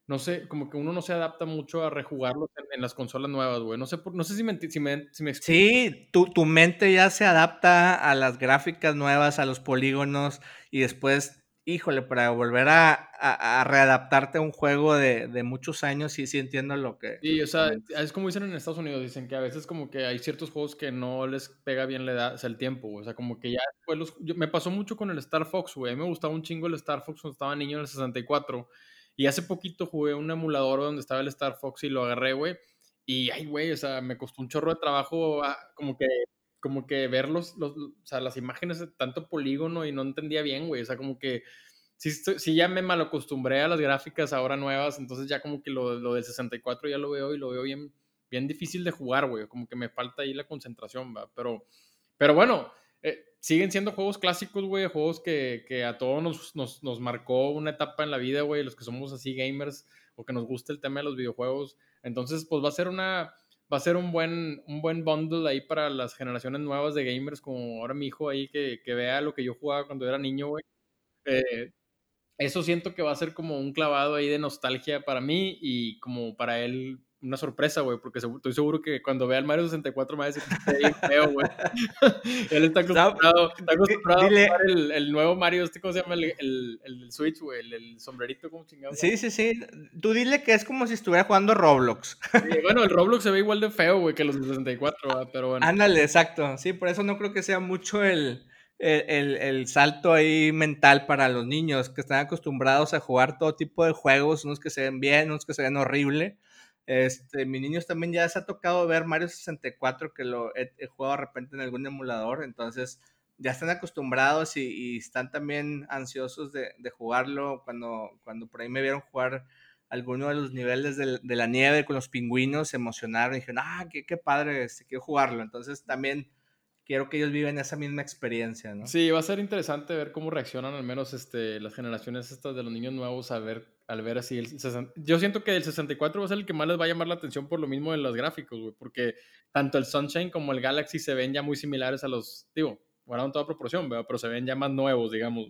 no sé, como que uno no se adapta mucho a rejugarlos en, en las consolas nuevas, güey. No sé, no sé si me, si me, si me Sí, tu, tu, mente ya se adapta a las gráficas nuevas, a los polígonos, y después híjole, para volver a, a, a, readaptarte a un juego de, de, muchos años, sí, sí entiendo lo que... Sí, o sea, es como dicen en Estados Unidos, dicen que a veces como que hay ciertos juegos que no les pega bien la edad, o sea, el tiempo, o sea, como que ya después los... Yo, me pasó mucho con el Star Fox, güey, a mí me gustaba un chingo el Star Fox cuando estaba niño en el 64, y hace poquito jugué un emulador donde estaba el Star Fox y lo agarré, güey, y, ay, güey, o sea, me costó un chorro de trabajo ah, como que como que ver los, los, o sea, las imágenes de tanto polígono y no entendía bien, güey, o sea, como que sí, sí ya me malacostumbré a las gráficas ahora nuevas, entonces ya como que lo, lo del 64 ya lo veo y lo veo bien, bien difícil de jugar, güey, como que me falta ahí la concentración, va, pero, pero bueno, eh, siguen siendo juegos clásicos, güey, juegos que, que a todos nos, nos, nos, marcó una etapa en la vida, güey, los que somos así gamers o que nos gusta el tema de los videojuegos, entonces pues va a ser una va a ser un buen, un buen bundle ahí para las generaciones nuevas de gamers, como ahora mi hijo ahí que, que vea lo que yo jugaba cuando era niño, güey. Eh, eso siento que va a ser como un clavado ahí de nostalgia para mí y como para él una sorpresa, güey, porque estoy seguro que cuando vea el Mario 64 me va a decir que está feo, güey. <laughs> Él está acostumbrado, está acostumbrado Dile. a el, el, nuevo Mario, este, ¿cómo se llama? El, el, el Switch, güey, el, sombrerito, ¿cómo chingado? Sí, sí, sí. Tú dile que es como si estuviera jugando Roblox. Sí, bueno, el Roblox se ve igual de feo, güey, que los 64, pero bueno. Ándale, exacto. Sí, por eso no creo que sea mucho el el, el, salto ahí mental para los niños que están acostumbrados a jugar todo tipo de juegos, unos que se ven bien, unos que se ven horrible. Este, mis niños también ya se ha tocado ver Mario 64, que lo he, jugado de repente en algún emulador, entonces ya están acostumbrados y, están también ansiosos de, jugarlo. Cuando, cuando por ahí me vieron jugar alguno de los niveles de, la nieve con los pingüinos, se emocionaron y dijeron, ah, qué, qué padre, este, quiero jugarlo. Entonces también quiero que ellos viven esa misma experiencia, ¿no? Sí, va a ser interesante ver cómo reaccionan al menos este, las generaciones estas de los niños nuevos a ver, al ver así el 60... Yo siento que el 64 va a ser el que más les va a llamar la atención por lo mismo de los gráficos, güey, porque tanto el Sunshine como el Galaxy se ven ya muy similares a los, digo, guardaron toda proporción, ¿verdad? pero se ven ya más nuevos, digamos.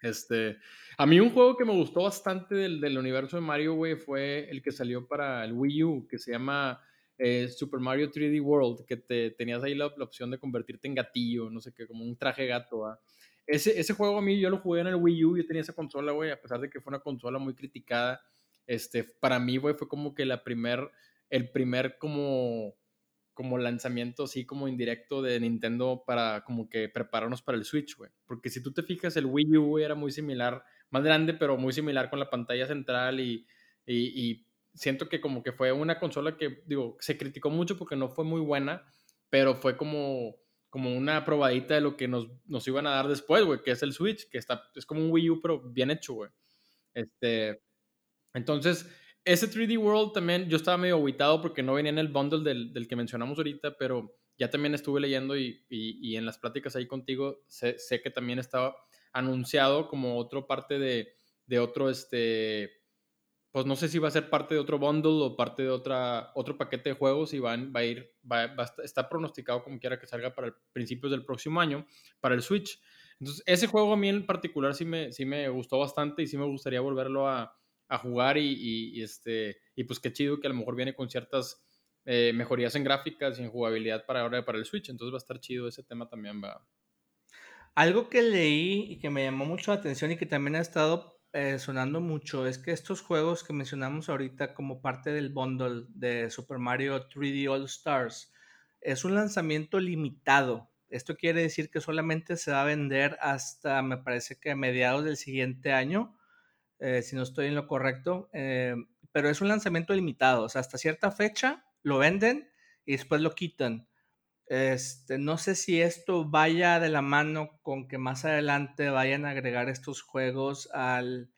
Este, a mí un juego que me gustó bastante del, del universo de Mario, güey, fue el que salió para el Wii U, que se llama eh, Super Mario 3D World, que te, tenías ahí la, la, opción de convertirte en gatillo, no sé qué, como un traje gato. Ese, ese juego a mí yo lo jugué en el Wii U, yo tenía esa consola, güey, a pesar de que fue una consola muy criticada. Este, para mí, güey, fue como que la primer, el primer como, como lanzamiento así como indirecto de Nintendo para como que prepararnos para el Switch, güey. Porque si tú te fijas, el Wii U, güey, era muy similar, más grande, pero muy similar con la pantalla central y, y, y siento que como que fue una consola que, digo, se criticó mucho porque no fue muy buena, pero fue como, como una probadita de lo que nos, nos iban a dar después, güey, que es el Switch, que está, es como un Wii U, pero bien hecho, güey. Este, entonces, ese 3D World también, yo estaba medio aguitado porque no venía en el bundle del, del que mencionamos ahorita, pero ya también estuve leyendo y, y, en las pláticas ahí contigo sé, sé, que también estaba anunciado como otra parte de, de otro, este, pues no sé si va a ser parte de otro bundle o parte de otra, otro paquete de juegos y va, va a ir, va, está pronosticado como quiera que salga para principios del próximo año para el Switch. Entonces, ese juego a mí en particular sí me, sí me gustó bastante y sí me gustaría volverlo a, a jugar y, y, este, y pues qué chido que a lo mejor viene con ciertas eh, mejorías en gráficas y en jugabilidad para ahora para el Switch. Entonces va a estar chido ese tema también. Va. Algo que leí y que me llamó mucho la atención y que también ha estado eh, sonando mucho es que estos juegos que mencionamos ahorita como parte del bundle de Super Mario 3D All Stars es un lanzamiento limitado. Esto quiere decir que solamente se va a vender hasta, me parece que a mediados del siguiente año, eh, si no estoy en lo correcto, eh, pero es un lanzamiento limitado, o sea, hasta cierta fecha lo venden y después lo quitan. Este, no sé si esto vaya de la mano con que más adelante vayan a agregar estos juegos al,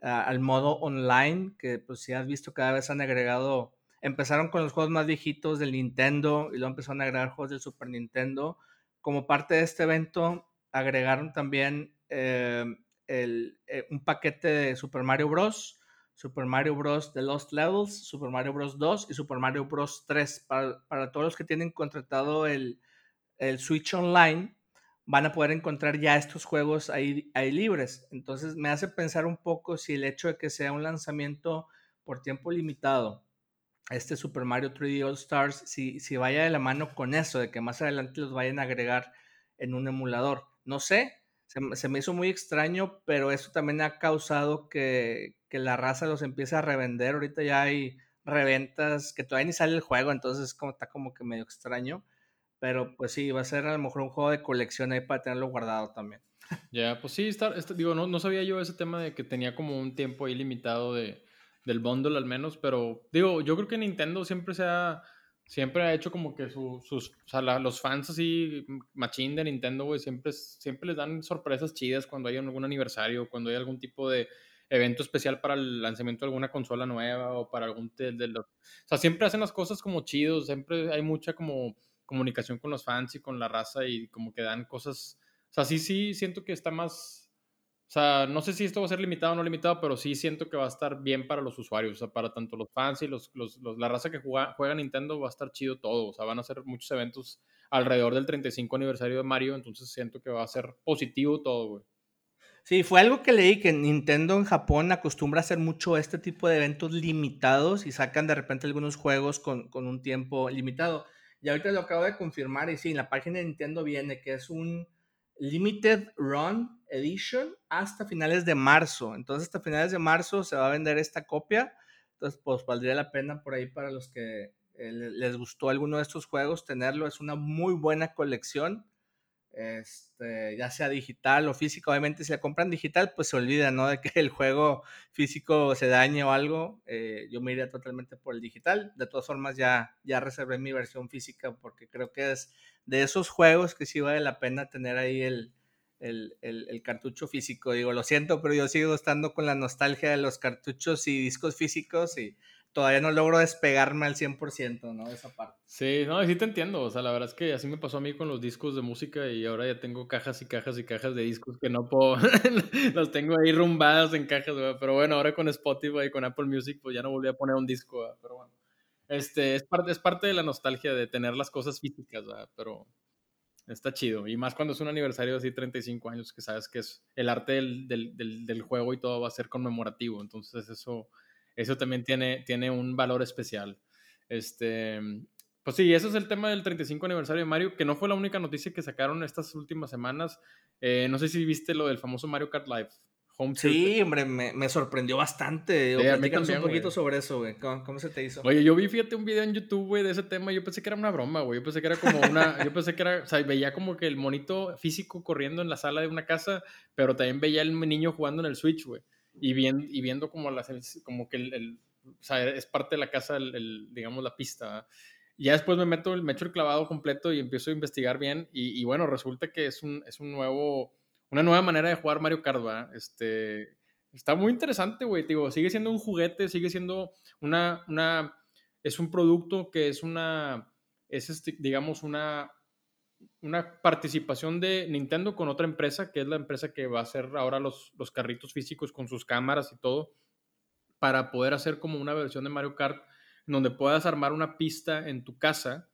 al modo online, que pues si has visto cada vez han agregado, empezaron con los juegos más viejitos del Nintendo y luego empezaron a agregar juegos del Super Nintendo. Como parte de este evento agregaron también eh, el, eh, un paquete de Super Mario Bros. Super Mario Bros. The Lost Levels, Super Mario Bros. 2 y Super Mario Bros. 3. Para, todos los que tienen contratado el, Switch Online, van a poder encontrar ya estos juegos ahí, ahí, libres. Entonces me hace pensar un poco si el hecho de que sea un lanzamiento por tiempo limitado, este Super Mario 3D All Stars, si, si vaya de la mano con eso, de que más adelante los vayan a agregar en un emulador. No sé, se, me hizo muy extraño, pero eso también ha causado que, la raza los empiece a revender. Ahorita ya hay reventas que todavía ni sale el juego, entonces como, está como que medio extraño. Pero pues sí, va a ser a lo mejor un juego de colección ahí para tenerlo guardado también. Ya, pues sí, está, digo, no, no sabía yo ese tema de que tenía como un tiempo ahí limitado de, del bundle al menos, pero digo, yo creo que Nintendo siempre se ha siempre ha hecho como que sus, o sea, los fans así, machín de Nintendo, güey, siempre, siempre les dan sorpresas chidas cuando hay algún aniversario, cuando hay algún tipo de evento especial para el lanzamiento de alguna consola nueva o para algún de, los... O sea, siempre hacen las cosas como chidos, siempre hay mucha como comunicación con los fans y con la raza y como que dan cosas... O sea, sí, sí, siento que está más o sea, no sé si esto va a ser limitado o no limitado, pero sí siento que va a estar bien para los usuarios, o sea, para tanto los fans y los, los, la raza que juega, juega, Nintendo va a estar chido todo, o sea, van a ser muchos eventos alrededor del 35 aniversario de Mario, entonces siento que va a ser positivo todo, güey. Sí, fue algo que leí que Nintendo en Japón acostumbra hacer mucho este tipo de eventos limitados y sacan de repente algunos juegos con, con un tiempo limitado. Y ahorita lo acabo de confirmar y sí, en la página de Nintendo viene que es un Limited Run Edition hasta finales de marzo. Entonces, hasta finales de marzo se va a vender esta copia. Entonces, pues valdría la pena por ahí para los que eh, les gustó alguno de estos juegos tenerlo. Es una muy buena colección. Este, ya sea digital o físico. Obviamente, si la compran digital, pues se olvida, ¿no? De que el juego físico se dañe o algo. Eh, yo me iría totalmente por el digital. De todas formas, ya, ya reservé mi versión física porque creo que es de esos juegos que sí vale la pena tener ahí el, el, cartucho físico. Digo, lo siento, pero yo sigo estando con la nostalgia de los cartuchos y discos físicos y todavía no logro despegarme al 100%, ¿no? De esa parte. Sí, no, sí te entiendo. O sea, la verdad es que así me pasó a mí con los discos de música y ahora ya tengo cajas y cajas y cajas de discos que no puedo, <laughs> los tengo ahí rumbadas en cajas, pero bueno, ahora con Spotify y con Apple Music, pues ya no volví a poner un disco, pero bueno. Este, es parte, es parte de la nostalgia de tener las cosas físicas, pero está chido. Y más cuando es un aniversario de así 35 años, que sabes que es el arte del, del, del, juego y todo va a ser conmemorativo. Entonces eso, eso también tiene, tiene un valor especial. Este, pues sí, eso es el tema del 35 aniversario de Mario, que no fue la única noticia que sacaron estas últimas semanas. Eh, no sé si viste lo del famoso Mario Kart Live sí, hombre, me, sorprendió bastante. Sí, un poquito sobre eso, güey. ¿Cómo, se te hizo? Oye, yo vi, fíjate, un video en YouTube, güey, de ese tema. Yo pensé que era una broma, güey. Yo pensé que era como una. yo pensé que era. O sea, veía como que el monito físico corriendo en la sala de una casa, pero también veía el niño jugando en el Switch, güey. Y, viendo, y viendo como, las, como que el, o sea, es parte de la casa, el, digamos, la pista. Y ya después me meto, me echo el clavado completo y empiezo a investigar bien. Y, bueno, resulta que es un, es un nuevo, una nueva manera de jugar Mario Kart, Este, está muy interesante, güey. Digo, sigue siendo un juguete, sigue siendo una, una, es un producto que es una, es este, digamos, una, una participación de Nintendo con otra empresa, que es la empresa que va a hacer ahora los, los carritos físicos con sus cámaras y todo, para poder hacer como una versión de Mario Kart donde puedas armar una pista en tu casa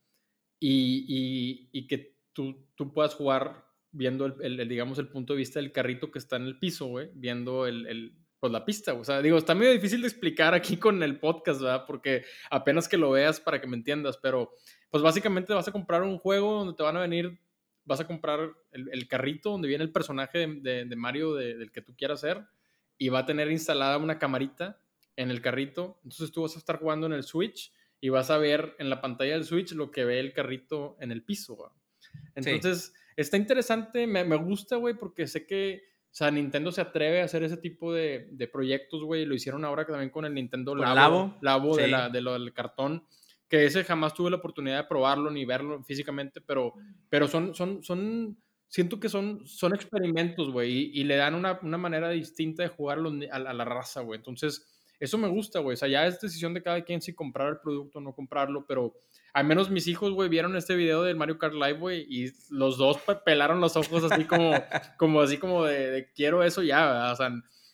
y, y, que tú, tú, puedas jugar viendo el, digamos, el punto de vista del carrito que está en el piso, güey, viendo el, el, pues la pista, o sea, digo, está medio difícil de explicar aquí con el podcast, ¿verdad? Porque apenas que lo veas para que me entiendas, pero pues básicamente vas a comprar un juego donde te van a venir, vas a comprar el, carrito donde viene el personaje de, de, Mario del que tú quieras ser y va a tener instalada una camarita en el carrito. Entonces tú vas a estar jugando en el Switch y vas a ver en la pantalla del Switch lo que ve el carrito en el piso. Entonces, está interesante, me, me gusta, güey, porque sé que, sea, Nintendo se atreve a hacer ese tipo de, de proyectos, güey. Lo hicieron ahora también con el Nintendo Labo. Labo, de, la, de lo del cartón. Que ese jamás tuve la oportunidad de probarlo ni verlo físicamente, pero, pero son, son, son, siento que son, son experimentos, güey, y, le dan una, una, manera distinta de jugarlo a, a la raza, güey. Entonces, eso me gusta, güey. O sea, ya es decisión de cada quien si comprar el producto o no comprarlo, pero al menos mis hijos, güey, vieron este video del Mario Kart Live, güey, y los dos pelaron los ojos así como, <laughs> como así como de, quiero eso ya, ¿verdad? O sea,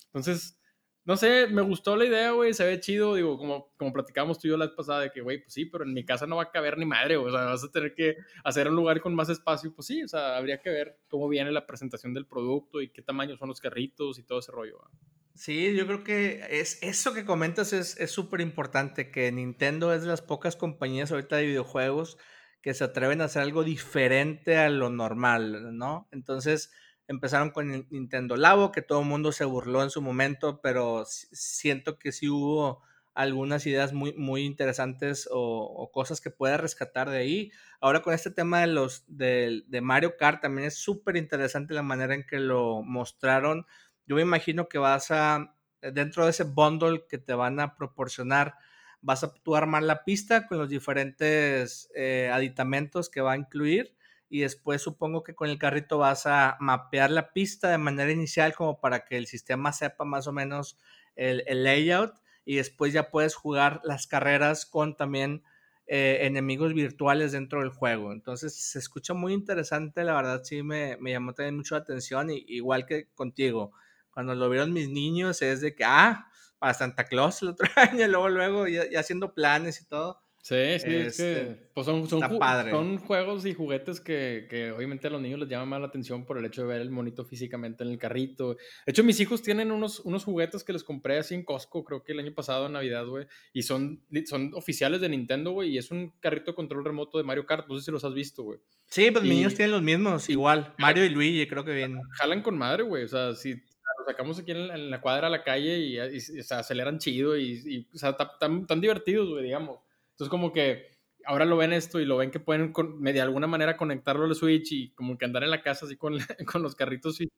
entonces, no sé, me gustó la idea, güey, se ve chido, digo, como, como platicamos tú y yo la vez pasada, de que, güey, pues sí, pero en mi casa no va a caber ni madre, o sea, vas a tener que hacer un lugar con más espacio, pues sí, o sea, habría que ver cómo viene la presentación del producto y qué tamaño son los carritos y todo ese rollo. ¿verdad? Sí, yo creo que es eso que comentas es súper importante, que Nintendo es de las pocas compañías ahorita de videojuegos que se atreven a hacer algo diferente a lo normal, ¿no? Entonces empezaron con Nintendo Labo, que todo el mundo se burló en su momento, pero siento que sí hubo algunas ideas muy, muy interesantes o, cosas que pueda rescatar de ahí. Ahora con este tema de los de, de Mario Kart también es súper interesante la manera en que lo mostraron yo me imagino que vas a, eh, dentro de ese bundle que te van a proporcionar, vas a tú armar la pista con los diferentes eh, aditamentos que va a incluir y después supongo que con el carrito vas a mapear la pista de manera inicial como para que el sistema sepa más o menos el, layout y después ya puedes jugar las carreras con también eh, enemigos virtuales dentro del juego. Entonces se escucha muy interesante, la verdad sí me, me llamó también mucho la atención, y, igual que contigo cuando lo vieron mis niños es de que, ah, para Santa Claus el otro <laughs> año, luego, luego, ya, haciendo planes y todo. Sí, sí, es que este, pues son, son, son, juegos y juguetes que, que, obviamente a los niños les llama más la atención por el hecho de ver el monito físicamente en el carrito. De hecho, mis hijos tienen unos, unos juguetes que les compré así en Costco, creo que el año pasado en Navidad, güey, y son, son oficiales de Nintendo, güey, y es un carrito control remoto de Mario Kart, no sé si los has visto, güey. Sí, pues mis niños tienen los mismos, igual, Mario y Luigi, creo que bien. Jalan con madre, güey, o sea, si sacamos aquí en, la cuadra a la calle y, y, se aceleran chido y, o sea, tan, divertidos, güey, digamos. Entonces, como que ahora lo ven esto y lo ven que pueden con, de alguna manera conectarlo al Switch y como que andar en la casa así con, <laughs> con los carritos. Y,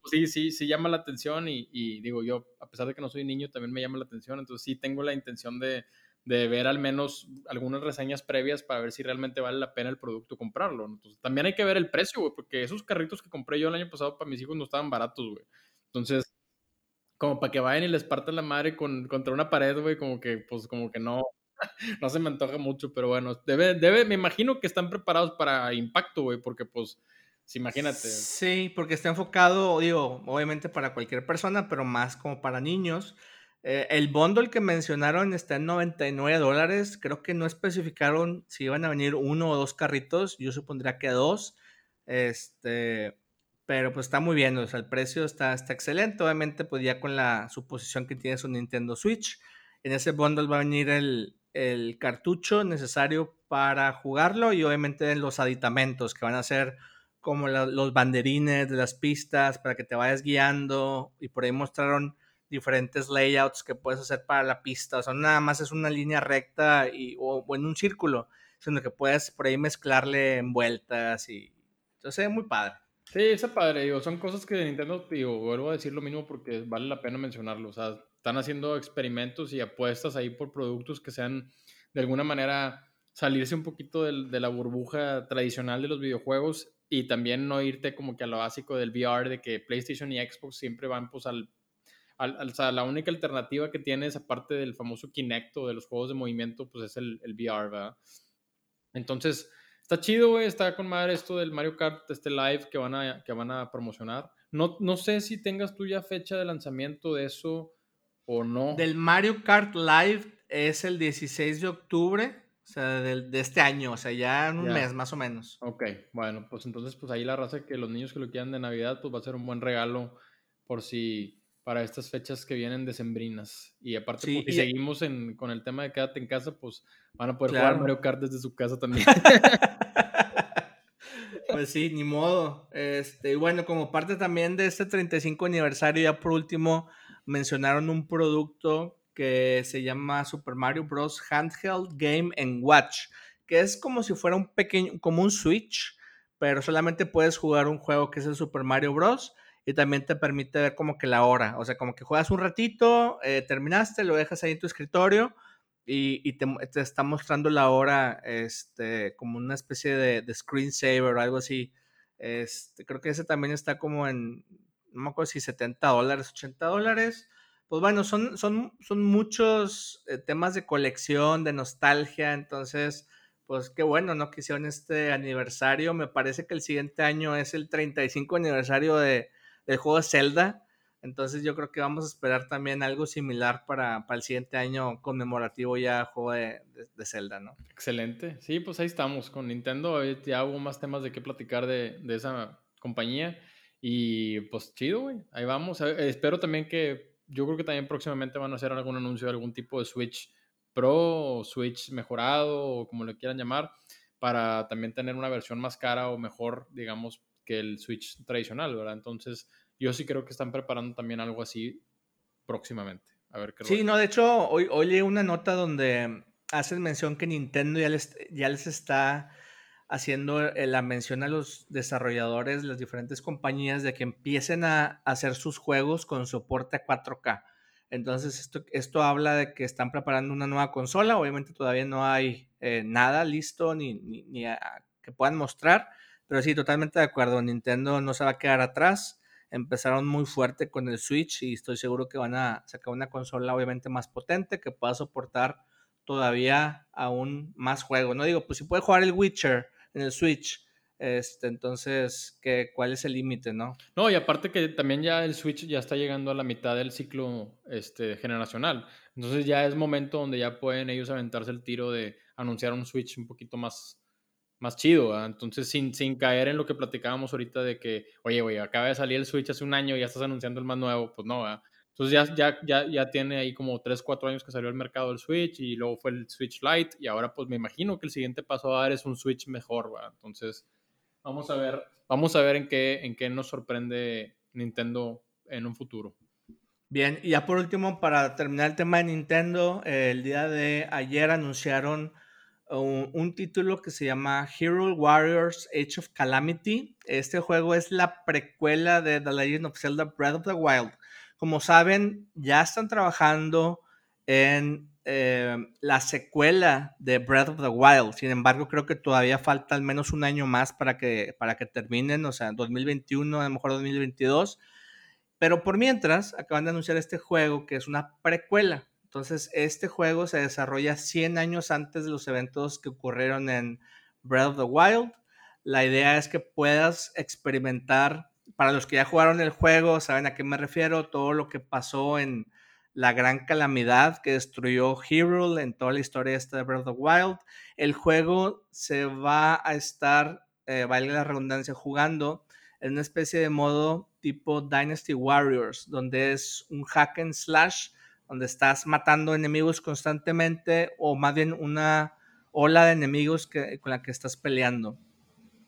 pues sí, sí, sí llama la atención y, y, digo yo, a pesar de que no soy niño, también me llama la atención. Entonces, sí tengo la intención de, de ver al menos algunas reseñas previas para ver si realmente vale la pena el producto comprarlo. También hay que ver el precio, güey, porque esos carritos que compré yo el año pasado para mis hijos no estaban baratos, güey. Entonces, como para que vayan y les partan la madre con, contra una pared, güey, como que, pues, como que no, <laughs> no se me antoja mucho, pero bueno, debe, debe, me imagino que están preparados para impacto, güey, porque, pues, imagínate. Sí, porque está enfocado, digo, obviamente para cualquier persona, pero más como para niños. Eh, el bundle que mencionaron está en 99 dólares. Creo que no especificaron si iban a venir uno o dos carritos. Yo supondría que dos. Este, pero pues está muy bien. O sea, el precio está, está excelente. Obviamente, pues ya con la suposición que tiene su Nintendo Switch. En ese bundle va a venir el, cartucho necesario para jugarlo y obviamente los aditamentos que van a ser como los banderines de las pistas para que te vayas guiando y por ahí mostraron diferentes layouts que puedes hacer para la pista. O sea, nada más es una línea recta y, o, en un círculo, sino que puedes por ahí mezclarle en vueltas y entonces es muy padre. Sí, es padre, digo, son cosas que de Nintendo, digo, vuelvo a decir lo mismo porque vale la pena mencionarlo. O sea, están haciendo experimentos y apuestas ahí por productos que sean de alguna manera salirse un poquito de la burbuja tradicional de los videojuegos y también no irte como que a lo básico del VR, de que PlayStation y Xbox siempre van pues al, al, o sea, la única alternativa que tienes aparte del famoso Kinect o de los juegos de movimiento, pues es el, el VR, ¿verdad? Entonces, está chido, güey, está con madre esto del Mario Kart, este live que van a, que van a promocionar. No, no sé si tengas tú ya fecha de lanzamiento de eso o no. Del Mario Kart Live es el 16 de octubre o sea, de, este año, o sea, ya en un mes más o menos. Ok, bueno, pues entonces, pues ahí la raza que los niños que lo quieran de Navidad, pues va a ser un buen regalo por si para estas fechas que vienen decembrinas. Y aparte, pues, si seguimos en, con el tema de quédate en casa, pues van a poder jugar Mario Kart desde su casa también. <laughs> pues sí, ni modo. Este, y bueno, como parte también de este 35 aniversario, ya por último mencionaron un producto que se llama Super Mario Bros. Handheld Game and Watch, que es como si fuera un pequeño, como un Switch, pero solamente puedes jugar un juego que es el Super Mario Bros. Y también te permite ver como que la hora, o sea, como que juegas un ratito, eh, terminaste, lo dejas ahí en tu escritorio y, te, está mostrando la hora, este, como una especie de, de screensaver o algo así. Este, creo que ese también está como en, no me acuerdo si 70 dólares, 80 dólares pues bueno, son, son, son muchos eh, temas de colección, de nostalgia, entonces, pues qué bueno, ¿no? Que hicieron este aniversario. Me parece que el siguiente año es el 35 aniversario de, del juego Zelda. Entonces yo creo que vamos a esperar también algo similar para, para el siguiente año conmemorativo ya juego de, de, Zelda, ¿no? Excelente. Sí, pues ahí estamos con Nintendo. Ya hubo más temas de qué platicar de, de esa compañía. Y pues chido, güey. Ahí vamos. Eh, espero también que yo creo que también próximamente van a hacer algún anuncio de algún tipo de Switch Pro o Switch mejorado o como le quieran llamar, para también tener una versión más cara o mejor, digamos, que el Switch tradicional, ¿verdad? Entonces, yo sí creo que están preparando también algo así próximamente. A ver qué Sí, no, de hecho, hoy, hoy leí una nota donde hacen mención que Nintendo ya les, ya les está haciendo eh, la mención a los desarrolladores, las diferentes compañías, de que empiecen a hacer sus juegos con soporte a 4K. Entonces, esto, esto habla de que están preparando una nueva consola. Obviamente todavía no hay eh, nada listo ni, ni, que puedan mostrar, pero sí, totalmente de acuerdo. Nintendo no se va a quedar atrás. Empezaron muy fuerte con el Switch y estoy seguro que van a sacar una consola obviamente más potente que pueda soportar todavía aún más juegos. No digo, pues si puede jugar el Witcher en el Switch. Este, entonces, ¿qué, ¿cuál es el límite, no? No, y aparte que también ya el Switch ya está llegando a la mitad del ciclo este, generacional. Entonces ya es momento donde ya pueden ellos aventarse el tiro de anunciar un Switch un poquito más, más chido. Entonces, sin, sin caer en lo que platicábamos ahorita de que, oye, güey, acaba de salir el Switch hace un año y ya estás anunciando el más nuevo. Pues no, Entonces ya, ya, ya, ya tiene ahí como 3, 4 años que salió al mercado el Switch y luego fue el Switch Lite y ahora pues me imagino que el siguiente paso a dar es un Switch mejor, ¿verdad? Entonces vamos a ver, vamos a ver en qué, en qué nos sorprende Nintendo en un futuro. Bien, y ya por último, para terminar el tema de Nintendo, el día de ayer anunciaron un, título que se llama Hero Warriors Age of Calamity. Este juego es la precuela de The Legend of Zelda Breath of the Wild. Como saben, ya están trabajando en eh, la secuela de Breath of the Wild. Sin embargo, creo que todavía falta al menos un año más para que, para que terminen, o sea, 2021, a lo mejor 2022. Pero por mientras, acaban de anunciar este juego que es una precuela. Entonces, este juego se desarrolla 100 años antes de los eventos que ocurrieron en Breath of the Wild. La idea es que puedas experimentar para los que ya jugaron el juego, saben a qué me refiero, todo lo que pasó en la gran calamidad que destruyó Hero en toda la historia de Breath of the Wild. El juego se va a estar, eh, valga la redundancia, jugando en una especie de modo tipo Dynasty Warriors, donde es un hack and slash, donde estás matando enemigos constantemente o más bien una ola de enemigos que, con la que estás peleando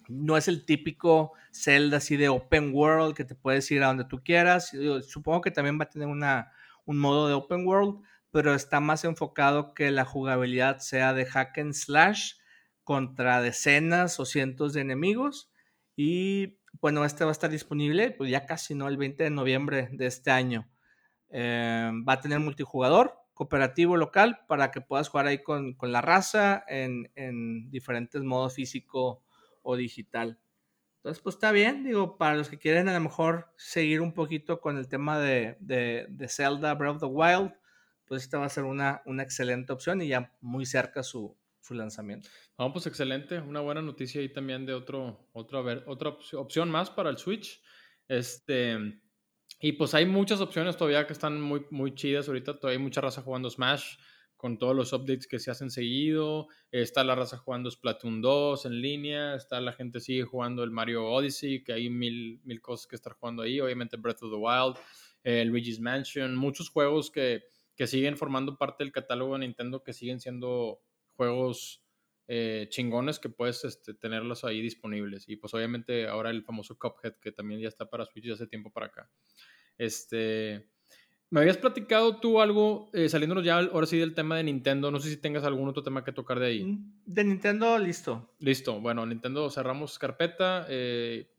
no es el típico Zelda así de open world que te puedes ir a donde tú quieras. Supongo que también va a tener una, un modo de open world, pero está más enfocado que la jugabilidad sea de hack and slash contra decenas o cientos de enemigos. Y bueno, este va a estar disponible pues ya casi, ¿no? El 20 de noviembre de este año. Eh, va a tener multijugador, cooperativo local, para que puedas jugar ahí con, la raza en, en, diferentes modos físico o digital. Entonces, pues está bien, digo, para los que quieren a lo mejor seguir un poquito con el tema de, de, de Zelda Breath of the Wild, pues esta va a ser una, una excelente opción y ya muy cerca su, su lanzamiento. Vamos, pues excelente. Una buena noticia ahí también de otro, otra, otra opción más para el Switch. Este, y pues hay muchas opciones todavía que están muy, muy chidas ahorita. Todavía hay mucha raza jugando Smash con todos los updates que se hacen seguido. Está la raza jugando Splatoon 2 en línea. Está la gente sigue jugando el Mario Odyssey, que hay mil, mil cosas que estar jugando ahí. Obviamente Breath of the Wild, el Luigi's Mansion, muchos juegos que, que siguen formando parte del catálogo de Nintendo, que siguen siendo juegos eh, chingones que puedes este, tenerlos ahí disponibles. Y pues obviamente ahora el famoso Cuphead que también ya está para Switch hace tiempo para acá. Este, me habías platicado tú algo, eh, saliéndonos ya ahora sí del tema de Nintendo. No sé si tengas algún otro tema que tocar de ahí. Mm, de Nintendo, listo. Listo. Bueno, Nintendo cerramos carpeta. Eh,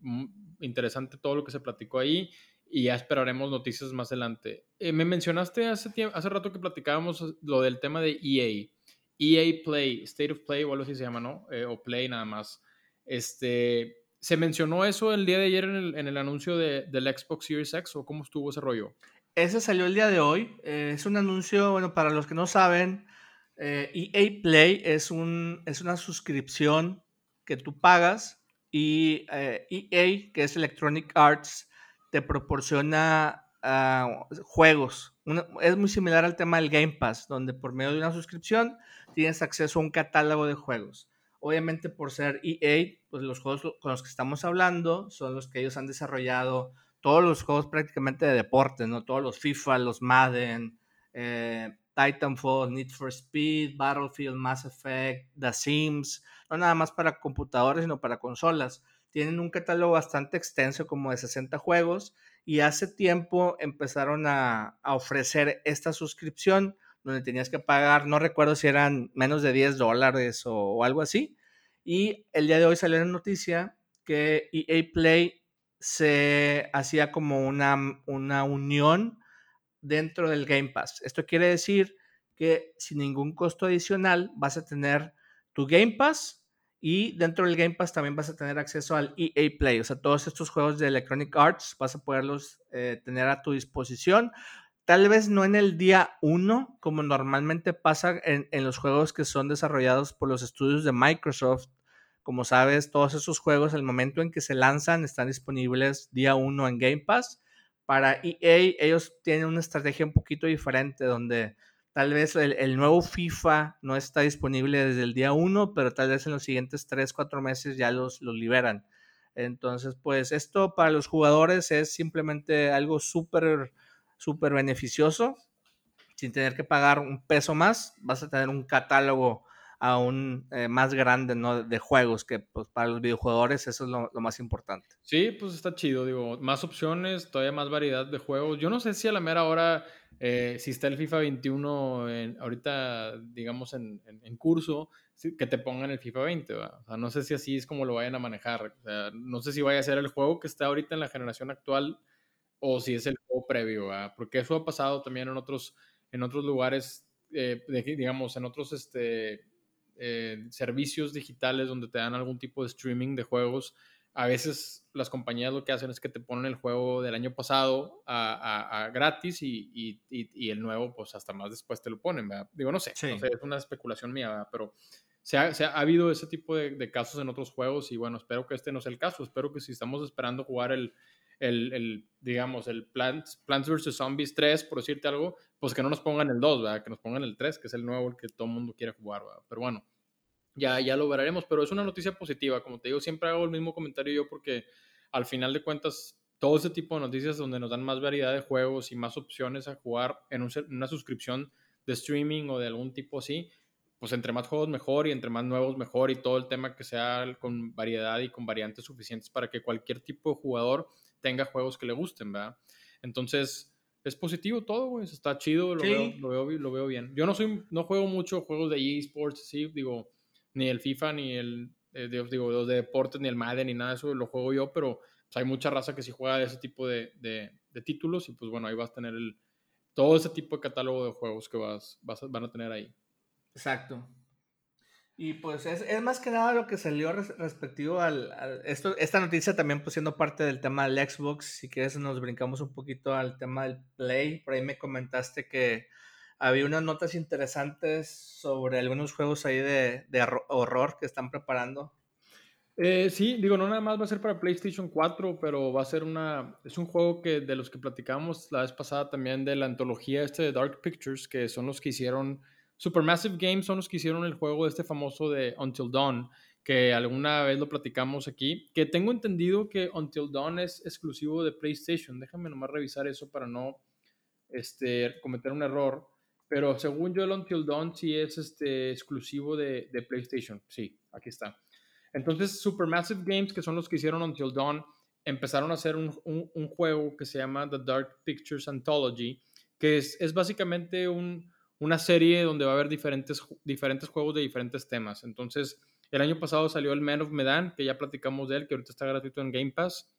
interesante todo lo que se platicó ahí. Y ya esperaremos noticias más adelante. me mencionaste hace, hace rato que platicábamos lo del tema de EA. EA Play, State of Play o algo así se llama, ¿no? Eh, o Play nada más. Este, ¿Se mencionó eso el día de ayer en el, anuncio de, del Xbox Series X o cómo estuvo ese rollo? Ese salió el día de hoy. Eh, es un anuncio, bueno, para los que no saben, EA e Play es, un, es una suscripción que tú pagas y EA, e que es Electronic Arts, te proporciona ah, juegos. es muy similar al tema del Game Pass, donde por medio de una suscripción tienes acceso a un catálogo de juegos. Obviamente por ser EA, pues los juegos con los que estamos hablando son los que ellos han desarrollado, todos los juegos prácticamente de deporte, ¿no? Todos los FIFA, los Madden, eh, Titanfall, Need for Speed, Battlefield, Mass Effect, The Sims, no nada más para computadores, sino para consolas. Tienen un catálogo bastante extenso, como de 60 juegos, y hace tiempo empezaron a ofrecer esta suscripción donde tenías que pagar, no recuerdo si eran menos de 10 dólares o, algo así. Y el día de hoy salió la noticia que EA Play se hacía como una, una unión dentro del Game Pass. Esto quiere decir que sin ningún costo adicional vas a tener tu Game Pass y dentro del Game Pass también vas a tener acceso al EA Play. O sea, todos estos juegos de Electronic Arts vas a poderlos eh, tener a tu disposición. Tal vez no en el día uno, como normalmente pasa en, los juegos que son desarrollados por los estudios de Microsoft. Como sabes, todos esos juegos, el momento en que se lanzan, están disponibles día uno en Game Pass. Para EA, ellos tienen una estrategia un poquito diferente, donde tal vez el, nuevo FIFA no está disponible desde el día uno, pero tal vez en los siguientes tres, cuatro meses ya los, los liberan. Entonces, pues esto para los jugadores es simplemente algo súper súper beneficioso. Sin tener que pagar un peso más, vas a tener un catálogo aún eh, más grande ¿no? de juegos, que pues, para los videojuegos eso es lo, más importante. Sí, pues está chido, digo, más opciones, todavía más variedad de juegos. Yo no sé si a la mera hora, eh, si está el FIFA 21 en, ahorita, digamos, en, en, curso, que te pongan el FIFA 20, O sea, no sé si así es como lo vayan a manejar. O sea, no sé si vaya a ser el juego que está ahorita en la generación actual o si es el juego previo, porque eso ha pasado también en otros, en otros lugares, eh, digamos, en otros este, eh, servicios digitales donde te dan algún tipo de streaming de juegos. A veces las compañías lo que hacen es que te ponen el juego del año pasado a, gratis y, el nuevo, pues hasta más después te lo ponen. Digo, no sé, es una especulación mía, pero se ha, ha, habido ese tipo de, de, casos en otros juegos y bueno, espero que este no sea el caso. Espero que si estamos esperando jugar el, el, el, digamos, el Plants, Plants vs. Zombies 3, por decirte algo, pues que no nos pongan el 2, ¿verdad? Que nos pongan el 3, que es el nuevo, el que todo el mundo quiere jugar, ¿verdad? Pero bueno, ya, ya lo veremos, pero es una noticia positiva. Como te digo, siempre hago el mismo comentario yo porque al final de cuentas, todo ese tipo de noticias donde nos dan más variedad de juegos y más opciones a jugar en, un, una suscripción de streaming o de algún tipo así, pues entre más juegos mejor y entre más nuevos mejor y todo el tema que sea con variedad y con variantes suficientes para que cualquier tipo de jugador tenga juegos que le gusten, ¿verdad? Entonces, es positivo todo, güey. Está chido, lo, veo, lo, veo, lo, veo, bien. Yo no soy, no juego mucho juegos de esports, sí, digo, ni el FIFA, ni el, eh, digo, los de deportes, ni el Madden, ni nada de eso, lo juego yo, pero pues, hay mucha raza que sí juega de ese tipo de, de, títulos y pues bueno, ahí vas a tener el, todo ese tipo de catálogo de juegos que vas, vas van a tener ahí. Exacto. Y pues es, es, más que nada lo que salió respectivo al, esto, esta noticia también pues siendo parte del tema del Xbox, si quieres nos brincamos un poquito al tema del Play, por ahí me comentaste que había unas notas interesantes sobre algunos juegos ahí de, de horror que están preparando. Eh, sí, digo, no nada más va a ser para PlayStation 4, pero va a ser una. Es un juego que de los que platicamos la vez pasada también de la antología este de Dark Pictures, que son los que hicieron. Supermassive Games son los que hicieron el juego este famoso de Until Dawn, que alguna vez lo platicamos aquí. Que tengo entendido que Until Dawn es exclusivo de PlayStation. Déjame nomás revisar eso para no este, cometer un error. Pero según yo, el Until Dawn sí es este, exclusivo de, de PlayStation. Sí, aquí está. Entonces, Supermassive Games, que son los que hicieron Until Dawn, empezaron a hacer un, un, juego que se llama The Dark Pictures Anthology, que es, es básicamente un, una serie donde va a haber diferentes, diferentes juegos de diferentes temas. Entonces, el año pasado salió el Man of Medan, que ya platicamos de él, que ahorita está gratuito en Game Pass.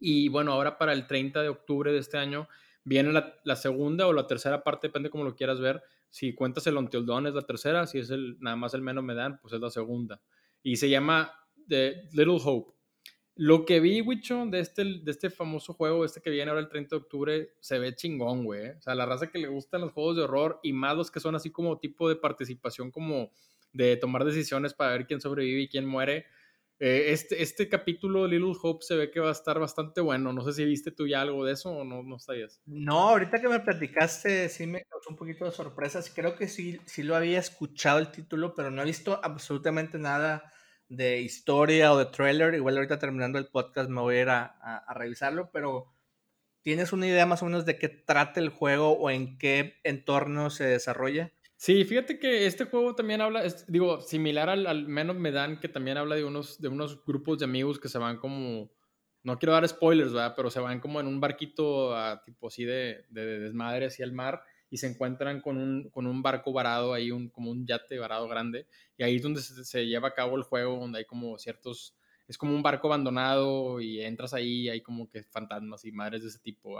Y bueno, ahora para el 30 de octubre de este año viene la, segunda o la tercera parte, depende cómo lo quieras ver. Si cuentas el Until Dawn es la tercera, si es el, nada más el Man of Medan, pues es la segunda y se llama The Little Hope. Lo que vi, Wicho, de este, de este famoso juego, este que viene ahora el 30 de octubre, se ve chingón, güey. ¿eh? O sea, la raza que le gustan los juegos de horror y más los que son así como tipo de participación, como de tomar decisiones para ver quién sobrevive y quién muere. Eh, este, este capítulo de Little Hope se ve que va a estar bastante bueno. No sé si viste tú ya algo de eso o no, no sabías. No, ahorita que me platicaste sí me causó un poquito de sorpresa. Creo que sí, sí lo había escuchado el título, pero no he visto absolutamente nada de historia o de trailer. Igual ahorita terminando el podcast me voy a ir a, revisarlo, pero ¿tienes una idea más o menos de qué trata el juego o en qué entorno se desarrolla? Sí, fíjate que este juego también habla, digo, similar al, al Men of Medan, que también habla de unos, de unos grupos de amigos que se van como, no quiero dar spoilers, ¿verdad? Pero se van como en un barquito a, tipo así de, de, desmadre hacia el mar y se encuentran con un, con un barco varado ahí, un, como un yate varado grande, y ahí es donde se, lleva a cabo el juego, donde hay como ciertos, es como un barco abandonado y entras ahí y hay como que fantasmas y madres de ese tipo.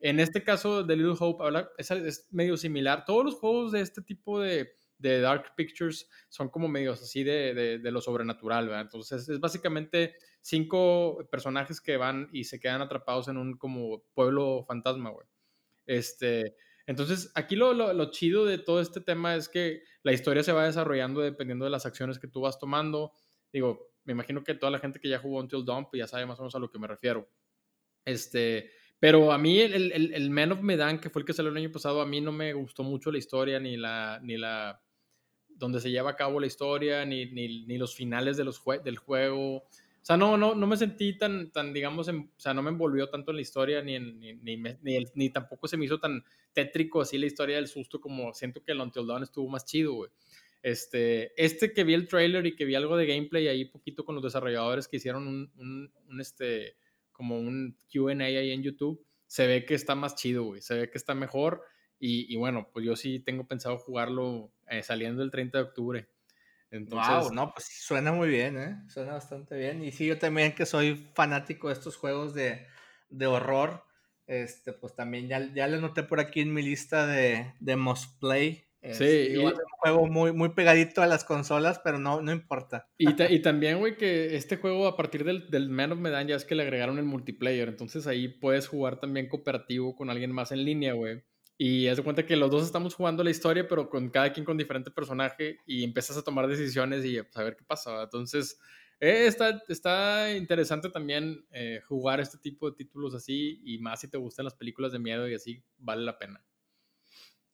En este caso de Little Hope es, es, medio similar. Todos los juegos de este tipo de, de Dark Pictures son como medios así de, de, de lo sobrenatural, ¿verdad? Entonces es básicamente cinco personajes que van y se quedan atrapados en un como pueblo fantasma, güey. Este, entonces, aquí lo, lo, chido de todo este tema es que la historia se va desarrollando dependiendo de las acciones que tú vas tomando. Digo, me imagino que toda la gente que ya jugó Until Dawn pues ya sabe más o menos a lo que me refiero. Este, pero a mí el, el, el Man of Medan, que fue el que salió el año pasado, a mí no me gustó mucho la historia, ni la, ni la, donde se lleva a cabo la historia, ni, ni, ni los finales de los del juego. Sea, no, no, no me sentí tan, tan digamos, o sea, no me envolvió tanto en la historia, ni, ni, ni, ni, tampoco se me hizo tan tétrico así la historia del susto como siento que el Until Dawn estuvo más chido, güey. Este, este que vi el trailer y que vi algo de gameplay ahí poquito con los desarrolladores que hicieron un, un, un este, como un Q&A ahí en YouTube, se ve que está más chido, güey, se ve que está mejor y, y bueno, pues yo sí tengo pensado jugarlo eh, saliendo el 30 de octubre. Entonces, no, pues suena muy bien, ¿eh? Suena bastante bien. Y sí, yo también que soy fanático de estos juegos de, de horror, este, pues también ya, ya lo noté por aquí en mi lista de, de Must Play. sí, y, es un juego muy, muy pegadito a las consolas, pero no, no importa. Y, y también, güey, que este juego a partir del, del Man of Medan ya es que le agregaron el multiplayer, entonces ahí puedes jugar también cooperativo con alguien más en línea, güey. Y haz de cuenta que los dos estamos jugando la historia, pero con cada quien con diferente personaje y empiezas a tomar decisiones y a ver qué pasa. Entonces, eh, está, está interesante también eh, jugar este tipo de títulos así y más si te gustan las películas de miedo y así, vale la pena.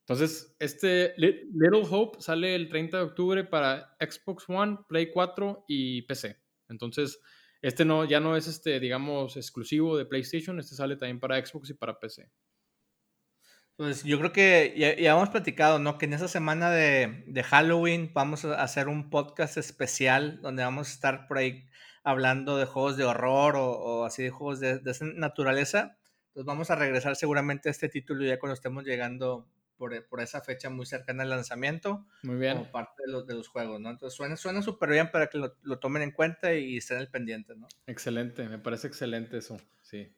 Entonces, este Little Hope sale el 30 de octubre para Xbox One, Play 4 y PC. Entonces, este no, ya no es este, digamos, exclusivo de PlayStation, este sale también para Xbox y para PC. Pues yo creo que ya, hemos platicado, ¿no? Que en esa semana de, de, Halloween vamos a hacer un podcast especial donde vamos a estar por ahí hablando de juegos de horror o, así de juegos de, de, esa naturaleza. Entonces vamos a regresar seguramente a este título ya cuando estemos llegando por, por esa fecha muy cercana al lanzamiento. Muy bien. Como parte de los, de los juegos, ¿no? Entonces suena suena súper bien para que lo, lo, tomen en cuenta y estén al pendiente, ¿no? Excelente, me parece excelente eso, sí.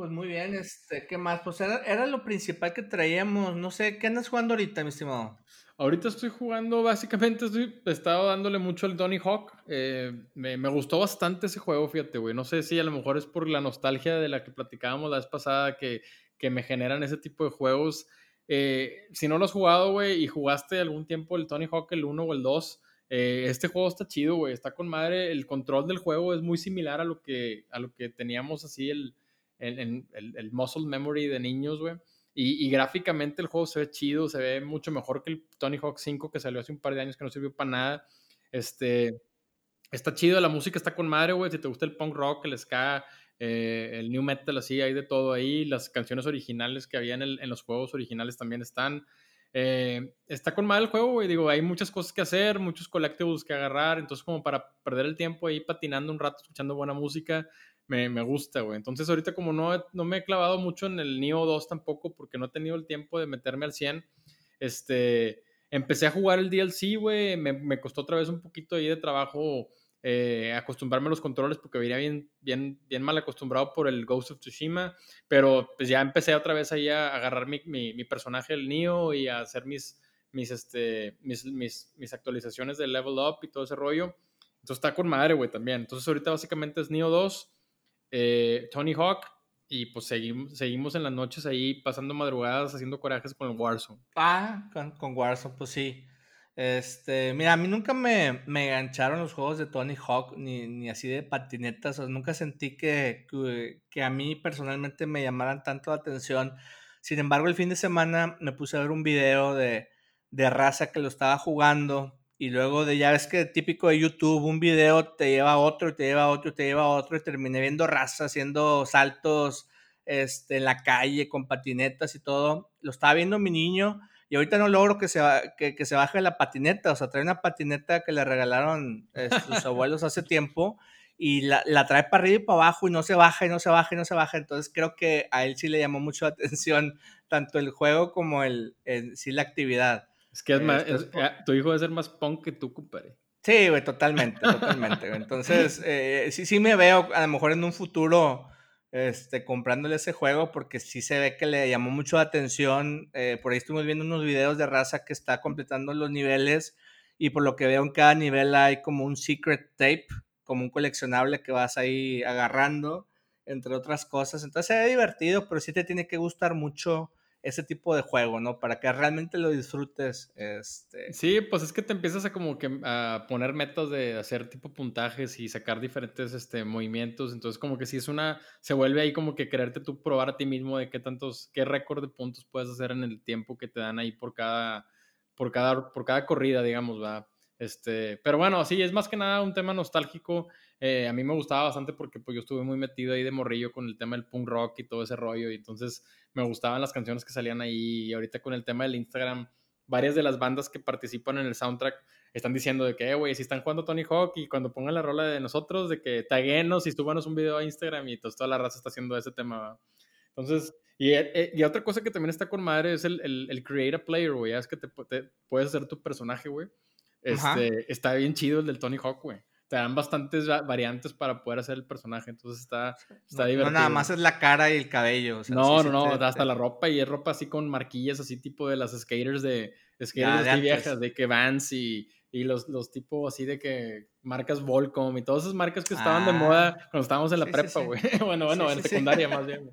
Pues muy bien, este, ¿qué más? Pues era, era lo principal que traíamos. No sé, ¿qué andas jugando ahorita, mi estimado? Ahorita estoy jugando, básicamente estoy, he estado dándole mucho al Tony Hawk. Eh, me, me, gustó bastante ese juego, fíjate, güey. No sé si a lo mejor es por la nostalgia de la que platicábamos la vez pasada que, que me generan ese tipo de juegos. Eh, si no lo has jugado, güey, y jugaste algún tiempo el Tony Hawk, el 1 o el 2, eh, este juego está chido, güey. Está con madre. El control del juego es muy similar a lo que, a lo que teníamos así el, el, el, el muscle memory de niños, güey. Y, gráficamente el juego se ve chido, se ve mucho mejor que el Tony Hawk 5 que salió hace un par de años que no sirvió para nada. Este, está chido, la música está con madre, güey. Si te gusta el punk rock, el ska, eh, el new metal, así, hay de todo ahí. Las canciones originales que había en, los juegos originales también están. Eh, está con madre el juego, güey. Digo, hay muchas cosas que hacer, muchos colectivos que agarrar. Entonces, como para perder el tiempo ahí patinando un rato, escuchando buena música, me, gusta, güey. Entonces ahorita como no, no me he clavado mucho en el Neo 2 tampoco porque no he tenido el tiempo de meterme al 100, este, empecé a jugar el DLC, güey, me, me, costó otra vez un poquito ahí de trabajo eh, acostumbrarme a los controles porque venía bien, bien, bien mal acostumbrado por el Ghost of Tsushima, pero pues ya empecé otra vez ahí a agarrar mi, mi, mi personaje, el Neo, y a hacer mis, mis, este, mis, mis, mis actualizaciones de level up y todo ese rollo. Entonces está con madre, güey, también. Entonces ahorita básicamente es Neo 2 eh, Tony Hawk, y pues seguimos, seguimos en las noches ahí pasando madrugadas haciendo corajes con el Warzone. Ah, con, con Warzone, pues sí. Este, mira, a mí nunca me, me engancharon los juegos de Tony Hawk, ni, ni así de patinetas, o nunca sentí que, que, que, a mí personalmente me llamaran tanto la atención. Sin embargo, el fin de semana me puse a ver un video de, de raza que lo estaba jugando y luego de ya ves que típico de YouTube, un video te lleva a otro, te lleva a otro, te lleva a otro, y terminé viendo raza haciendo saltos este, en la calle con patinetas y todo. Lo estaba viendo mi niño y ahorita no logro que se, que, que se baje la patineta, o sea, trae una patineta que le regalaron este, sus abuelos hace tiempo y la, la, trae para arriba y para abajo y no se baja y no se baja y no se baja. Entonces creo que a él sí le llamó mucho la <laughs> atención tanto el juego como el, el sí la actividad. Es que es más, tu hijo debe ser más punk que tú, compadre. Sí, güey, totalmente, totalmente. Entonces, <laughs> eh, sí, sí me veo a lo mejor en un futuro este, comprándole ese juego porque sí se ve que le llamó mucho la atención. Eh, por ahí estuvimos viendo unos videos de raza que está completando los niveles y por lo que veo en cada nivel hay como un secret tape, como un coleccionable que vas ahí agarrando, entre otras cosas. Entonces ve divertido, pero sí te tiene que gustar mucho ese tipo de juego, ¿no? Para que realmente lo disfrutes. Este... Sí, pues es que te empiezas a como que a poner metas de hacer tipo puntajes y sacar diferentes este, movimientos. Entonces como que si es una, se vuelve ahí como que quererte tú probar a ti mismo de qué tantos, qué récord de puntos puedes hacer en el tiempo que te dan ahí por cada, por cada, por cada corrida, digamos, va. Este, pero bueno, sí, es más que nada un tema nostálgico. Eh, a mí me gustaba bastante porque pues, yo estuve muy metido ahí de morrillo con el tema del punk rock y todo ese rollo. Y entonces me gustaban las canciones que salían ahí. Y ahorita con el tema del Instagram, varias de las bandas que participan en el soundtrack están diciendo de que, eh, güey, si están jugando Tony Hawk y cuando pongan la rola de nosotros, de que taguenos y subanos un video a Instagram y toda la raza está haciendo ese tema. Entonces, y, eh, y, otra cosa que también está con madre es el, el, el create a player, güey. Es que te, te, puedes hacer tu personaje, güey. Este, está bien chido el del Tony Hawk, güey. Te dan bastantes variantes para poder hacer el personaje, entonces está, está no, divertido. No, nada más es la cara y el cabello. O sea, no, sí, no, no, te, hasta te... la ropa y es ropa así con marquillas así tipo de las skaters de, skaters ya, de, viejas, de que Vans y, y los, los tipos así de que marcas Volcom y todas esas marcas que estaban ah, de moda cuando estábamos en la sí, prepa, güey. Sí, <laughs> bueno, bueno, en secundaria más <laughs> bien.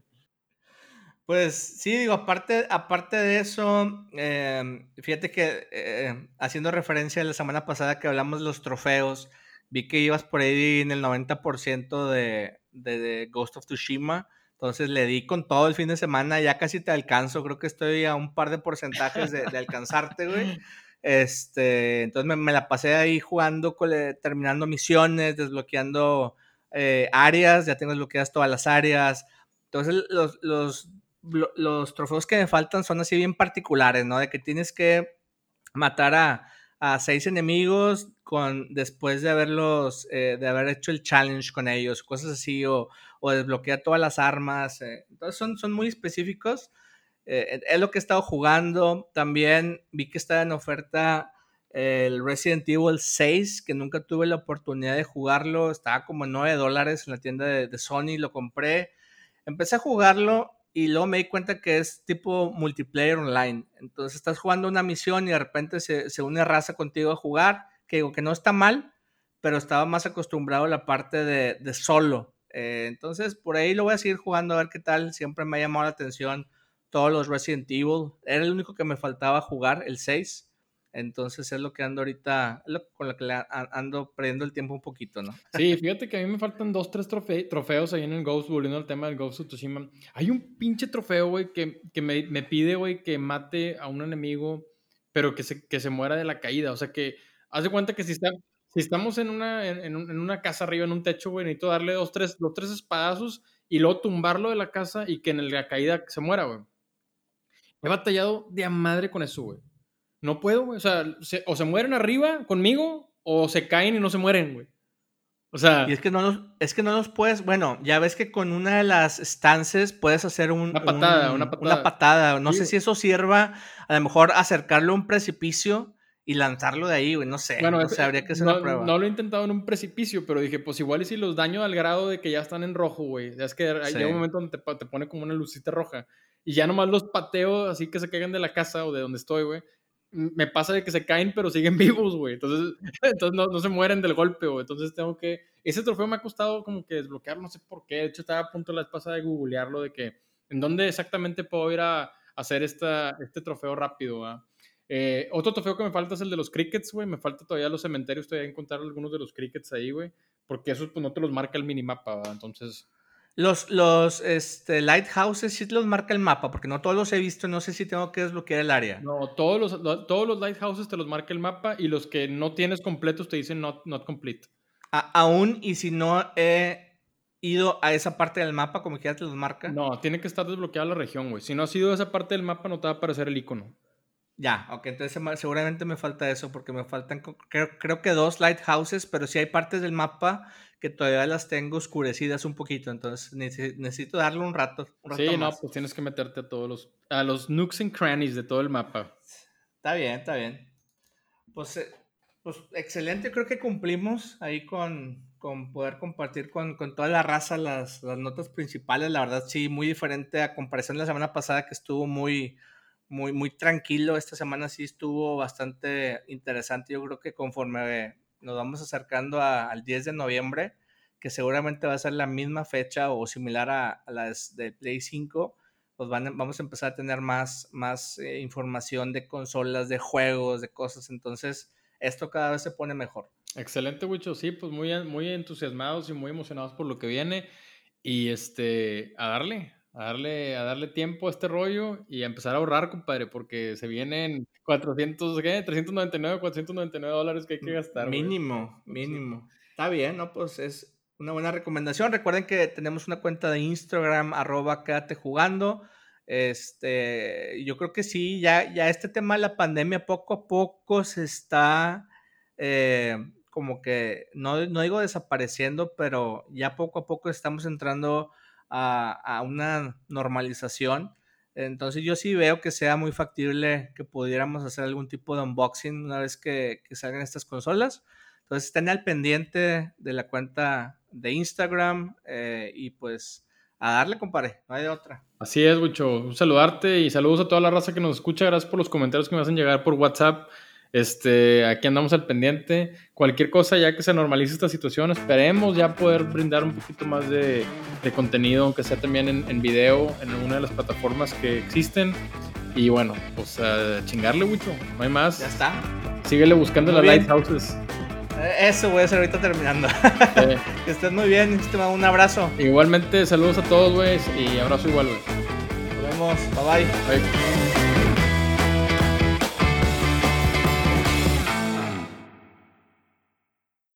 Pues sí, digo, aparte, aparte de eso, eh, fíjate que eh, haciendo referencia a la semana pasada que hablamos de los trofeos, vi que ibas por ahí en el 90% de, de, de, Ghost of Tsushima, entonces le di con todo el fin de semana, ya casi te alcanzo, creo que estoy a un par de porcentajes de, de <laughs> alcanzarte, güey. Este, entonces me, me, la pasé ahí jugando, terminando misiones, desbloqueando eh, áreas, ya tengo desbloqueadas todas las áreas. Entonces los, los los trofeos que me faltan son así bien particulares, ¿no? De que tienes que matar a, a seis enemigos con, después de haberlos, eh, de haber hecho el challenge con ellos, cosas así, o, o desbloquear todas las armas. Eh. Entonces son, son muy específicos. Eh, es lo que he estado jugando. También vi que estaba en oferta el Resident Evil 6, que nunca tuve la oportunidad de jugarlo. Estaba como 9 dólares en la tienda de Sony, lo compré empecé a jugarlo y luego me di cuenta que es tipo multiplayer online. Entonces estás jugando una misión y de repente se, se une raza contigo a jugar, que digo que no está mal, pero estaba más acostumbrado a la parte de, de solo. Eh, entonces por ahí lo voy a seguir jugando a ver qué tal. Siempre me ha llamado la atención todos los Resident Evil. Era el único que me faltaba jugar, el 6. Entonces es lo que ando ahorita, con lo que ando perdiendo el tiempo un poquito, ¿no? Sí, <laughs> fíjate que a mí me faltan dos, tres trofeos ahí en el Ghost, volviendo al tema del Ghost of Tsushima. Hay un pinche trofeo, güey, que, que me, me, pide, güey, que mate a un enemigo, pero que se, que se muera de la caída. O sea que, haz de cuenta que si, está, si estamos en una, en, en una casa arriba, en un techo, güey, necesito darle dos, tres, dos, tres espadazos y luego tumbarlo de la casa y que en la caída se muera, güey. He batallado de a madre con eso, güey. No puedo, güey. O sea, o se mueren arriba conmigo o se caen y no se mueren, güey. O sea. Y es que no los, es que no los puedes. Bueno, ya ves que con una de las stances puedes hacer un, una patada, una patada. Una patada. No sé si eso sirva a lo mejor acercarlo a un precipicio y lanzarlo de ahí, güey. No sé. Bueno, habría que hacer no, prueba. No lo he intentado en un precipicio, pero dije, pues igual y si los daño al grado de que ya están en rojo, güey. Ya es que hay un momento donde te, te pone como una lucita roja. Y ya nomás los pateo así que se caigan de la casa o de donde estoy, güey me pasa de que se caen, pero siguen <laughs> vivos, güey. Entonces, <laughs> entonces no, no, se mueren del golpe, güey. Entonces tengo que... Ese trofeo me ha costado como que desbloquear, no sé por qué. De hecho, estaba a punto la vez pasada de googlearlo, de que en dónde exactamente puedo ir a hacer esta, este trofeo rápido, ¿va? Eh, otro trofeo que me falta es el de los crickets, güey. Me falta todavía los cementerios, todavía encontrar algunos de los crickets ahí, güey. Porque eso pues, no te los marca el minimapa, ¿va? Entonces... Los, los este, lighthouses sí los marca el mapa, porque no todos los he visto, no sé si tengo que desbloquear el área. No, todos los, todos los lighthouses te los marca el mapa y los que no tienes completos te dicen not, not complete. aún y si no he ido a esa parte del mapa, como que ya te los marca. No, tiene que estar desbloqueada la región, güey. Si no has ido a esa parte del mapa, no te va a aparecer el icono. Ya, ok, entonces seguramente me falta eso, porque me faltan, creo, creo que dos lighthouses, pero si hay partes del mapa que todavía las tengo oscurecidas un poquito, entonces necesito darle un rato. sí, no, pues tienes que meterte a todos los, a los nooks and crannies de todo el mapa. Está bien, está bien. Pues, eh, pues excelente, creo que cumplimos ahí con, con poder compartir con, con, toda la raza las, las notas principales, la verdad sí, muy diferente a comparación de la semana pasada que estuvo muy, muy, muy tranquilo, esta semana sí estuvo bastante interesante, yo creo que conforme nos vamos acercando al 10 de noviembre, que seguramente va a ser la misma fecha o similar a, las de Play 5, pues van, vamos a empezar a tener más, más eh, información de consolas, de juegos, de cosas. Entonces, esto cada vez se pone mejor. Excelente, Wicho. Sí, pues muy, muy entusiasmados y muy emocionados por lo que viene. Y este, a darle, a darle, a darle tiempo a este rollo y a empezar a ahorrar, compadre, porque se vienen 400, ¿qué? 399, 499 dólares que hay que gastar. Mínimo, mínimo. Está bien, ¿no? Pues es una buena recomendación. Recuerden que tenemos una cuenta de Instagram, arroba quédate jugando. Este, yo creo que sí, ya, ya este tema de la pandemia poco a poco se está eh, como que, no, no digo desapareciendo, pero ya poco a poco estamos entrando a, una normalización. Entonces yo sí veo que sea muy factible que pudiéramos hacer algún tipo de unboxing una vez que, salgan estas consolas. Entonces estén al pendiente de la cuenta de Instagram eh, y pues a darle, compadre, no hay de otra. Así es, mucho. Un saludarte y saludos a toda la raza que nos escucha. Gracias por los comentarios que me hacen llegar por WhatsApp. Este, aquí andamos al pendiente. Cualquier cosa, ya que se normalice esta situación, esperemos ya poder brindar un poquito más de, contenido, aunque sea también en, en, video, en una de las plataformas que existen. Y bueno, pues a chingarle mucho, no hay más. Ya está. Síguele buscando las lighthouses. Eh, eso voy a hacer ahorita terminando. <laughs> que estés muy bien, un abrazo. Igualmente, saludos a todos, güey, y abrazo igual, güey. Nos vemos, bye bye. bye.